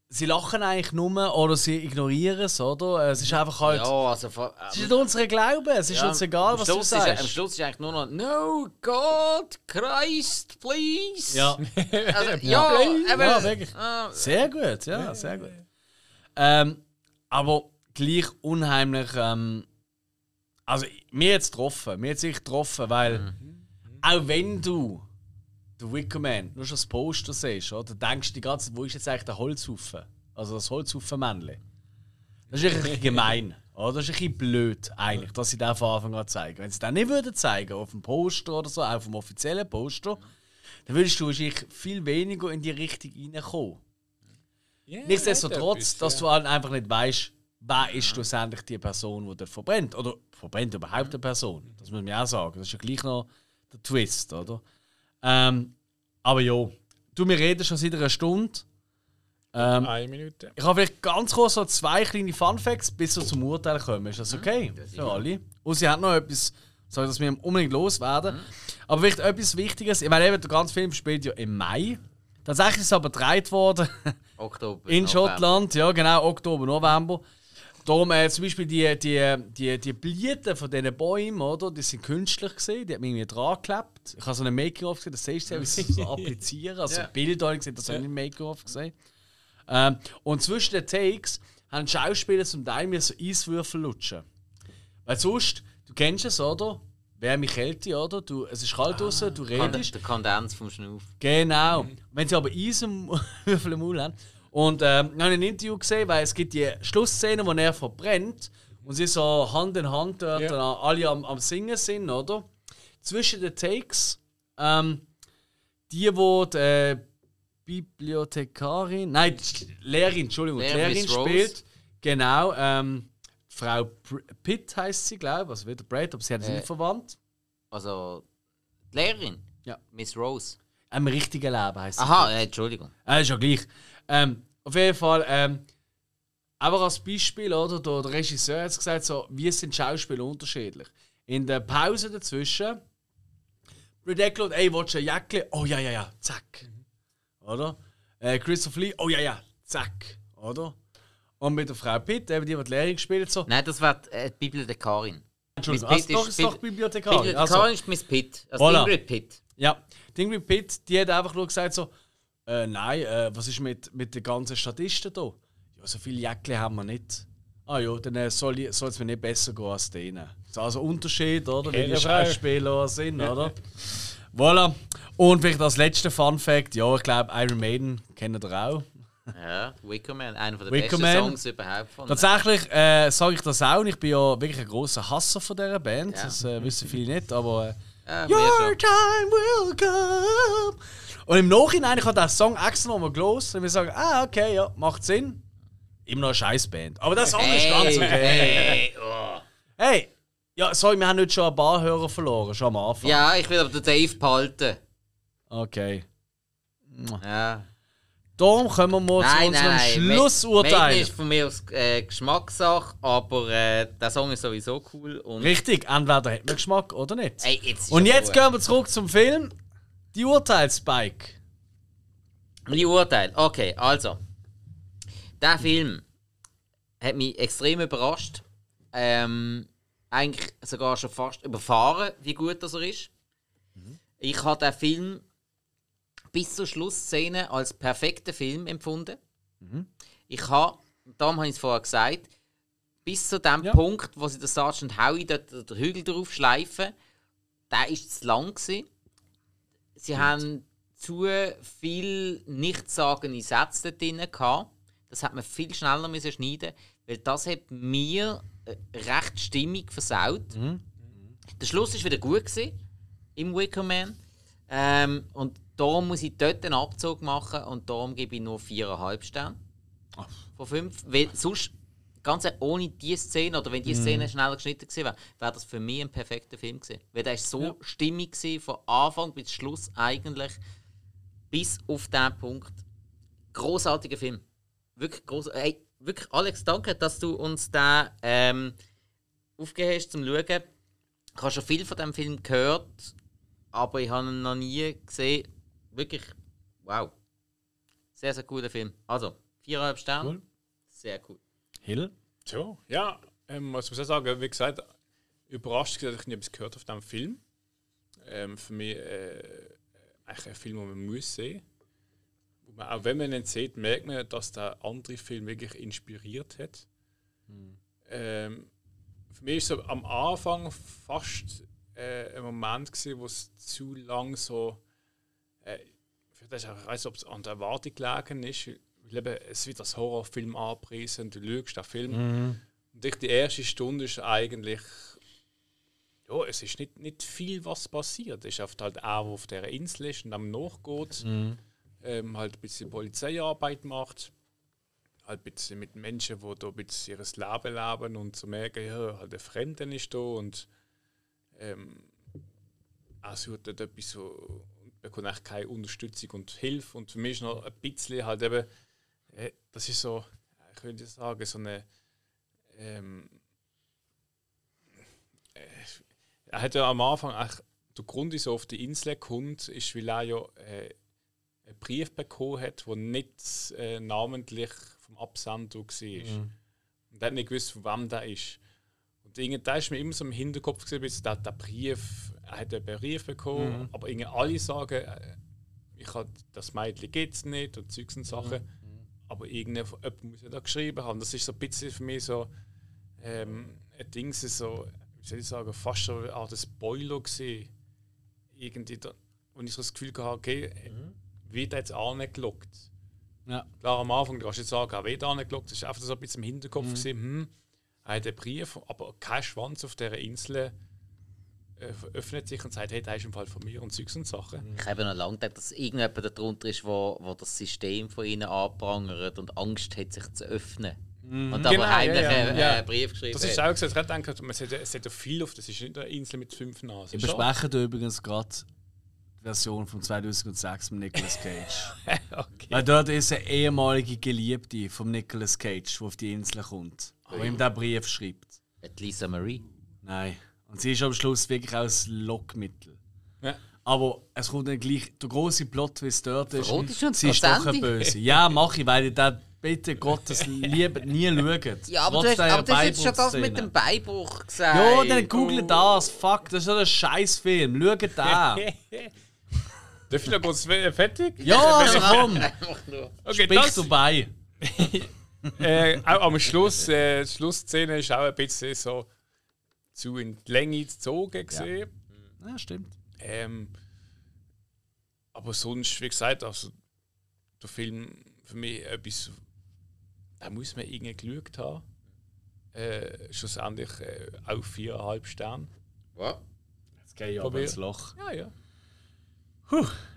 sie lachen eigentlich nur oder sie ignorieren es, oder? Es ist einfach halt. Ja, also. vor- Es ist nicht unser Glaube, es ist Ja, uns egal, was du Schluss ist, sagst. Am Schluss ist eigentlich nur noch No, God, Christ, please. Ja. Also, ja, aber, Ja, wirklich. Ah, Sehr gut, ja, sehr gut. Ähm, aber gleich unheimlich. Ähm, also, mir jetzt getroffen. Mir jetzt sich getroffen, weil auch wenn du den Wickerman nur schon das Poster siehst, oder, denkst du die ganze Zeit, wo ist jetzt eigentlich der Holzhaufen? Also das Holzhaufen-Männchen. Das ist ein bisschen gemein. Oder? Das ist ein bisschen blöd, eigentlich, dass sie das von Anfang an zeigen. Wenn sie das nicht würden zeigen, auf dem Poster oder so, auch auf dem offiziellen Poster, dann würdest du wahrscheinlich viel weniger in die Richtung reinkommen. Nichtsdestotrotz, dass du halt einfach nicht weißt, wer ist schlussendlich die Person, die dort verbrennt. Oder verbrennt überhaupt eine Person. Das muss man ja auch sagen. Das ist ja gleich noch der Twist, oder? Ähm, aber ja, du, wir reden schon seit einer Stunde. Ähm, Eine Minute. ich habe vielleicht ganz kurz so zwei kleine Funfacts, bis wir zum Urteil kommen. Ist das okay? Für alle. Und sie hat noch etwas, sag dass wir unbedingt loswerden. Aber vielleicht etwas Wichtiges. Ich meine, eben, der ganze Film spielt ja im Mai. Tatsächlich ist es aber gedreht worden Oktober. in November. Schottland, ja genau, Oktober, November. Darum äh, zum Beispiel die, die, die, die Blüten von diesen Bäumen, oder, die sind künstlich gesehen, die hat man irgendwie dran geklebt. Ich habe so eine Making-of gesehen, das siehst du ja, wie sie so applizieren. Also Ja. Bilder habe ich gesehen, das habe ich nicht im Making-of gesehen. Ähm, und zwischen den Takes haben die Schauspieler zum Teil mir so Eiswürfel lutschen. Weil sonst, du kennst es, oder? Wärme, Kälte, oder? Du, es ist kalt draußen, du redest. Der Kondens vom Schnuff. Genau. Wenn sie aber Eis im Würfel im Maul haben. Und ähm, ich habe ein Interview gesehen, weil es gibt die Schlussszene, wo er verbrennt und sie so Hand in Hand dort Ja. alle am, am Singen sind, oder? Zwischen den Takes, ähm, die, wo die äh, Bibliothekarin, nein, Lehrerin, Entschuldigung, Lehrerin Lehrerin spielt, genau, ähm, Frau Br Pitt heißt sie, glaube ich, also wieder Brad, aber sie hat sie Äh. nicht verwandt. Also, die Lehrerin. Ja. Miss Rose. Im richtigen Leben heißt sie. Aha, äh, Entschuldigung. Ah, ist ja gleich. Ähm, auf jeden Fall, ähm, einfach als Beispiel, oder? Der, der Regisseur hat gesagt, so, wie sind Schauspieler unterschiedlich. In der Pause dazwischen, Brad Eklund, ey, willst du ein Jäckchen? Oh ja, ja, ja, zack. Oder? Äh, Christopher Lee, oh ja, ja, zack. Oder? Und mit der Frau Pitt, eben die, die die Lehrerin gespielt so. Nein, das war äh, die Bibliothekarin. Entschuldigung, Miss also, Pitt doch, ist ist doch Bibli- Bibliothekarin. Bibliothekarin Also, ist Miss Pitt. Also Voilà. Ingrid Pitt. Ja, Ingrid Pitt, die hat einfach nur gesagt so, äh, nein, äh, was ist mit, mit den ganzen Statisten da? Ja, so viele Jäckchen haben wir nicht. Ah ja, dann äh, soll es mir nicht besser gehen als denen. So, Also Unterschied, oder? Wie die. Schauspieler sind, oder? Voilà. Und vielleicht als letzter Fun Fact, ja, ich glaube Iron Maiden kennt ihr auch. Ja, Wickerman, einer der Wicker besten Man. Songs überhaupt von Tatsächlich äh, sage ich das auch und ich bin ja wirklich ein großer Hasser von dieser Band. Ja. Das äh, wissen viele nicht, aber... Ja, mir Your schon. time will come. Und im Nachhinein, ich habe den Song extra nochmal gelesen und wir sagen, ah, okay, ja, macht Sinn. Immer noch eine Scheißband. Aber der Song ist ganz okay. Hey, oh. Hey, ja, sorry, wir haben nicht schon ein paar Hörer verloren, schon am Anfang. Ja, ich will aber den Dave behalten. Okay. Ja. Darum kommen wir mal zu Nein, unserem nein. Schlussurteil. Ist von mir aus äh, Geschmackssache, aber äh, der Song ist sowieso cool. Und Richtig, entweder hat man Geschmack oder nicht. Ey, jetzt und jetzt gehen wir zurück zum Film. Die Urteilsspike. Die Urteil. Okay, also. Der Film hat mich extrem überrascht. Ähm, eigentlich sogar schon fast überfahren, wie gut das er ist. Ich habe den Film bis zur Schlussszene als perfekten Film empfunden. Ich habe, darum habe ich es vorher gesagt, bis zu dem Ja. Punkt, wo sie der Sergeant Howie dort den Hügel drauf schleifen, der ist zu lang gewesen. Sie haben zu viel nichtssagende Sätze drin gehabt. Das hat man viel schneller müssen schneiden, weil das hat mir äh, recht stimmig versaut. Der Schluss ist wieder gut gewesen, im Wicker Man. Ähm, und darum muss ich dort einen Abzug machen und darum gebe ich nur 4,5 Sterne von 5. Weil sonst, ganz ehrlich, ohne diese Szene oder wenn die Szene schneller geschnitten gewesen wäre, wäre das für mich ein perfekter Film gewesen. Weil der ist so Ja. stimmig gewesen, von Anfang bis Schluss eigentlich, bis auf den Punkt. Großartiger Film. Wirklich groß. Hey, wirklich, Alex, danke, dass du uns den ähm, aufgegeben hast zum Schauen. Ich habe schon viel von dem Film gehört, aber ich habe ihn noch nie gesehen. Wirklich, wow. Sehr, sehr cooler Film. Also, viereinhalb Sterne. Cool. Sehr cool. Hill? So, ja, ähm, was muss ich sagen, wie gesagt, überrascht, dass ich nie etwas gehört auf diesem Film. Ähm, für mich äh, eigentlich ein Film, den man muss sehen Wo man, Auch wenn man ihn sieht, merkt man, dass der andere Film wirklich inspiriert hat. Ähm, für mich ist so am Anfang fast äh, ein Moment, gewesen, wo es zu lang so. Vielleicht ist auch- ich weiß nicht, ob es an der Erwartung gelegen ist. Weil eben, es wird als Horrorfilm angepriesen, du schaust den Film. Und ich, die erste Stunde ist eigentlich. Ja, es ist nicht, nicht viel, was passiert. Es ist oft halt auch, auf der Insel ist und am nachgeht. Ähm, halt ein bisschen Polizeiarbeit macht. Halt ein bisschen mit Menschen, die da ein bisschen ihr Leben leben und zu merken, ja, halt der Fremde ist da und ähm, er sucht dort etwas so und bekommt eigentlich keine Unterstützung und Hilfe. Und für mich ist noch ein bisschen halt eben, äh, das ist so, ich würde sagen, so eine ähm, äh, er hat ja am Anfang eigentlich, der Grund, wieso er auf die Insel kommt, ist, weil er ja äh, einen Brief bekommen hat, der nicht äh, namentlich vom Absender war. Und er hat nicht gewusst, von wem der ist. Irgendwie, da ist mir immer so im Hinterkopf gewesen, bis der, der Brief, er hat einen Brief bekommen, aber irgendwie alle sagen, äh, ich hab, das Mädchen geht es nicht und Zeugs und Sachen. Aber irgendjemand muss ja da geschrieben haben. Das ist so ein bisschen für mich so ähm, ein Ding, so, wie soll ich sagen, fast so eine Art Spoiler gesehen. Irgendwie, da, und ich so das Gefühl hatte, okay, wird er jetzt angelockt? Ja. Klar, am Anfang kannst du jetzt sagen, er wird angelockt. Das ist einfach so ein bisschen im Hinterkopf gesehen, hm, er hat einen Brief, aber kein Schwanz auf dieser Insel äh, öffnet sich und sagt, hey, der ist im Fall von mir und Zeugs und Sachen. Ich habe noch lange gedacht, dass irgendjemand darunter ist, wo, wo das System von ihnen anprangert und Angst hat, sich zu öffnen. Und aber Genau, ja, heimlich ja, einen ja. äh, Brief geschrieben Das ist hat. auch gesagt, ich habe gedacht, man hat ja viel auf, das ist nicht eine Insel mit fünf Nasen. Wir besprechen da übrigens gerade Version von 2006 mit Nicolas Cage. okay. Weil dort ist eine ehemalige Geliebte von Nicolas Cage, die auf die Insel kommt. Die ihm diesen Brief schreibt. Die Lisa Marie. Nein. Und sie ist am Schluss wirklich ein Lockmittel. Ja. Aber es kommt dann gleich, der große Plot, wie es dort ist, uns sie ist das doch Ende? Böse. Ja, mach ich, weil ihr das bitte Gottes Liebe nie schaut. Ja, aber Trotz du hast, aber hast jetzt schon das mit dem Beinbruch gesagt. Ja, dann google das. Fuck, das ist so ein Scheißfilm. Schaut da. Darf ich noch kurz fe- fertig? Ja, also komm. Okay, Sprich das, vorbei. äh, auch am Schluss, äh, die Schlussszene ist auch ein bisschen so zu in die Länge gezogen gesehen. Ja, stimmt. Ähm, aber sonst, wie gesagt, also der Film für mich etwas, da muss man irgendwie geschaut haben. Äh, schlussendlich äh, auch viereinhalb Sterne. Ja. Jetzt gehe ich aber ins Loch. Ja, ja.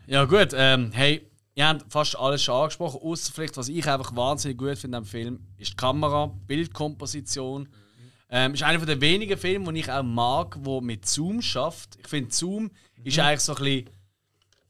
Ja, gut. Ähm, hey, ihr habt fast alles schon angesprochen. Außer vielleicht, was ich einfach wahnsinnig gut finde am Film, ist die Kamera, Bildkomposition. Ähm, ist einer der wenigen Filme, die ich auch mag, wo mit Zoom schafft. Ich finde, Zoom ist eigentlich so ein bisschen,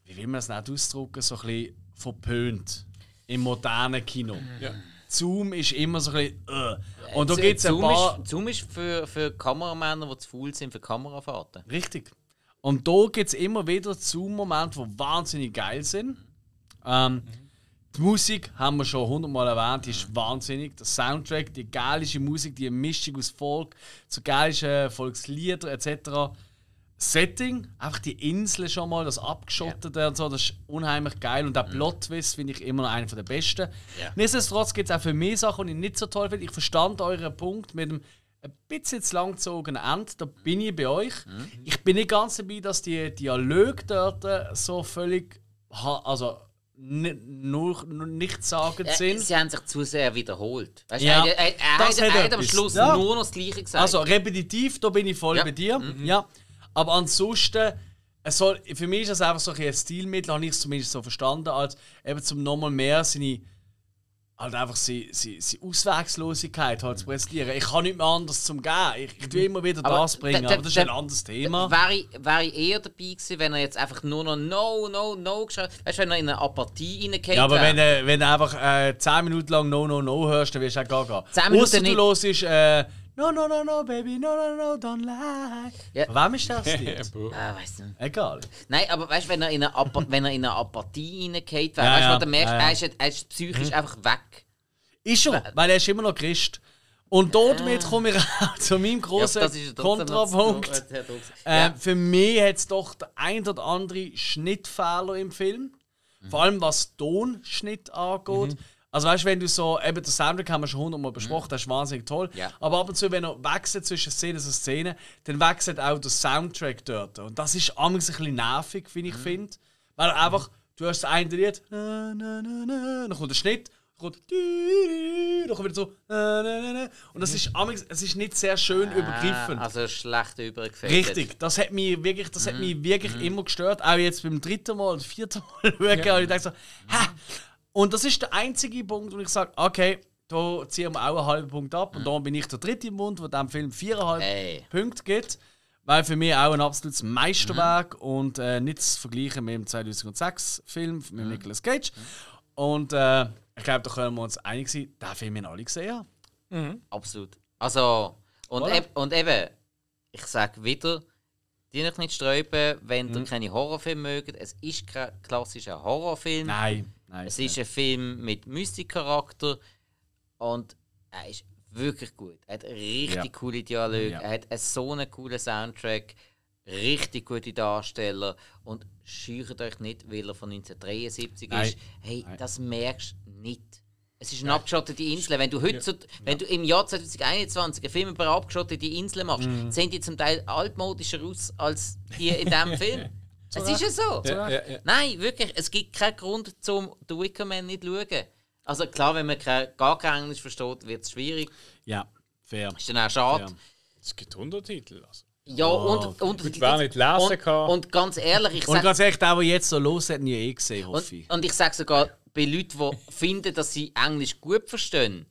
wie will man das nicht ausdrücken, so ein bisschen verpönt im modernen Kino. Ja. Zoom ist immer so ein bisschen. Äh. Und da Zoom gibt es ein paar. Ist, Zoom ist für, für Kameramänner, die zu faul sind für Kamerafahrten. Richtig. Und da gibt es immer wieder Zoom-Momente, die wahnsinnig geil sind. Ähm, die Musik haben wir schon hundertmal erwähnt, die ist wahnsinnig. Der Soundtrack, die geilste Musik, die Mischung aus Folk zu geilsten Volkslieder etc. Setting, einfach die Insel schon mal, das Abgeschottete und so, das ist unheimlich geil. Und der Plot-Twist finde ich immer noch einer der besten. Nichtsdestotrotz gibt es auch für mich Sachen, die ich nicht so toll finde. Ich verstand euren Punkt mit dem ein bisschen zu lang gezogenen Ende, da bin ich bei euch. Ich bin nicht ganz dabei, dass die Dialoge dort so völlig, also nur, nur nichtssagend Äh, sind. sie haben sich zu sehr wiederholt. Weißt, Ja, er, er, er, das hat er hat am. Schluss Ja. nur noch das Gleiche gesagt. Also repetitiv, da bin ich voll Ja. bei dir. Ja. Aber ansonsten, es soll, für mich ist das einfach so ein, ein Stilmittel, habe ich es zumindest so verstanden, als eben zum nochmal mehr seine halt einfach seine, seine, seine Auswegslosigkeit halt zu präsentieren. Ich kann nicht mehr anders zum gehen. Ich, ich tue immer wieder Aber das bringen, aber das ist ein anderes Thema. Wäre ich, wär ich eher dabei gewesen, wenn er jetzt einfach nur noch No, No, No geschrieben Weißt du, wenn er in eine Apathie reingefallen Ja, aber wenn, du- wenn du einfach äh, 10 Minuten lang No, No, No hörst, dann wirst du auch gar gehen. 10 Minuten Ausser du nicht. hörst äh, No, no, no, no, baby, no, no, no, don't lie. Ja. Wem ist das Lied? Ah, weiss nicht. Egal. Nein, aber weißt du, wenn er in eine, Apa wenn er in eine Apathie reingeht, Ja, weißt du, ja. du merkst, Ja, Mhm. ja. er ist, er ist psychisch einfach weg. Ist schon, weil er ist immer noch Christ. Und damit komme ich auch zu meinem großen das ist trotzdem noch Kontrapunkt. äh, Ähm, Für mich hat es doch der ein oder andere Schnittfehler im Film. Vor allem was Tonschnitt angeht. Also weißt du, wenn du so, eben der Soundtrack haben wir schon hundertmal besprochen, das ist wahnsinnig toll. Ja. Aber ab und zu, wenn er wechselt zwischen Szene zu Szene, dann wechselt auch der Soundtrack dort. Und das ist amigs ein bisschen nervig, wie ich finde. Weil einfach, du hast das eine Lied, na, na, na, na, dann kommt der Schnitt, dann kommt dann kommt wieder so, na, na, na, na. und das ist amigs, es ist nicht sehr schön. Ah, also schlecht übergefällt. Richtig, das hat mich wirklich, das hat mich wirklich immer gestört. Auch jetzt beim dritten Mal oder vierten Mal schauen. Und ich denke so, hä? Und das ist der einzige Punkt, wo ich sage, okay, da ziehen wir auch einen halben Punkt ab. Und da bin ich der dritte im Mund, der dem Film viereinhalb Hey. Punkte gibt. Weil für mich auch ein absolutes Meisterwerk und äh, nicht zu vergleichen mit dem 2006-Film mit Nicolas Cage. Und äh, ich glaube, da können wir uns einig sein, den Film haben alle gesehen. haben. Absolut. Also, und, Voilà. eb, und eben, ich sage wieder, die euch nicht sträuben, wenn Mhm. ihr keine Horrorfilme mögt. Es ist kein klassischer Horrorfilm. Nein, nein. Es ist ein Film mit Mystikcharakter und er ist wirklich gut. Er hat richtig Ja. coole Dialoge, Ja. er hat einen so einen coolen Soundtrack, richtig gute Darsteller und scheucht euch nicht, weil er von 1973 Nein. ist. Hey, Nein. das merkst du nicht. Es ist eine abgeschottete Insel. Wenn du, heute, wenn du im Jahr 2021 einen Film über abgeschottete Insel machst, Mhm. sehen die zum Teil altmodischer aus als die in diesem Film. Es ist ja so. Ja, ja, ja. Nein, wirklich, es gibt keinen Grund, zum The Wicker Man nicht zu schauen. Also klar, wenn man kein, gar kein Englisch versteht, wird es schwierig. Ja, fair. Ist dann auch schade. Ja. Es gibt Untertitel. Also. Ja, und, und, Gut, wer nicht lesen und, kann. und ganz ehrlich, ich Und sag, ganz ehrlich, der, der jetzt so los hat, nie eh gesehen, hoffe ich. und, und ich sage sogar bei Leuten, die finden, dass sie Englisch gut verstehen,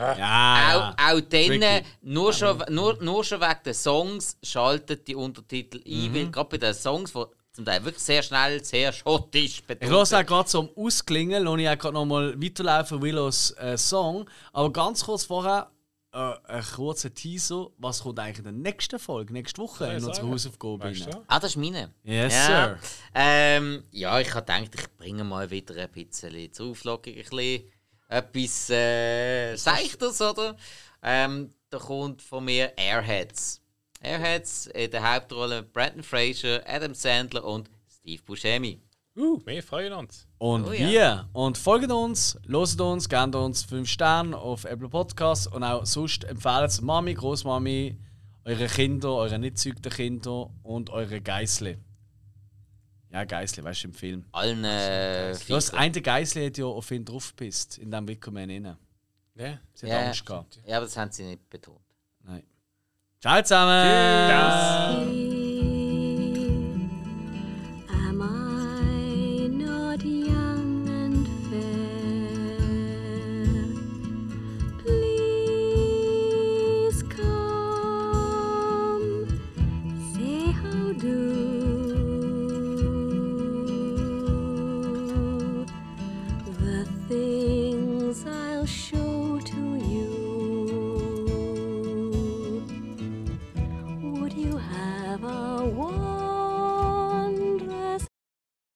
Ja. Ja, auch, Tricky. nur schon, nur, nur schon wegen den Songs, schaltet die Untertitel ein, Mhm. weil gerade bei den Songs, die zum Teil wirklich sehr schnell, sehr schottisch Ich betont höre auch gerade zum Ausklingen, lasse ich auch gerade nochmal weiterlaufen, Willows äh, Song. Aber ganz kurz vorher äh, ein kurzer Teaser. Was kommt eigentlich in der nächsten Folge, nächste Woche in unsere sagen. Hausaufgabe? Rein? Ah, das ist meine. Yes, ja. sir. Ähm, ja, ich habe gedacht, ich bringe mal wieder ein bisschen zur Auflockung ein bisschen etwas äh, Seichtes, oder? Ähm, da kommt von mir Airheads. Airheads in der Hauptrolle Brandon Fraser, Adam Sandler und Steve Buscemi. Uh, wir freuen uns. Und Oh ja. wir. Und folgt uns, loset uns, gebt uns 5 Sterne auf Apple Podcasts und auch sonst empfehlen es Mami, Großmami, eure Kinder, eure nicht Kinder und eure Geißle. Ja, Geißle, weißt du, im Film. Allen äh, Du hast Viechern. eine Geißle hat ja auf ihn draufgepisst, in dem Wickerman innen. Ja. Sie hat Ja. Angst gehabt. Ja, aber das haben sie nicht betont. Nein. Ciao zusammen! Am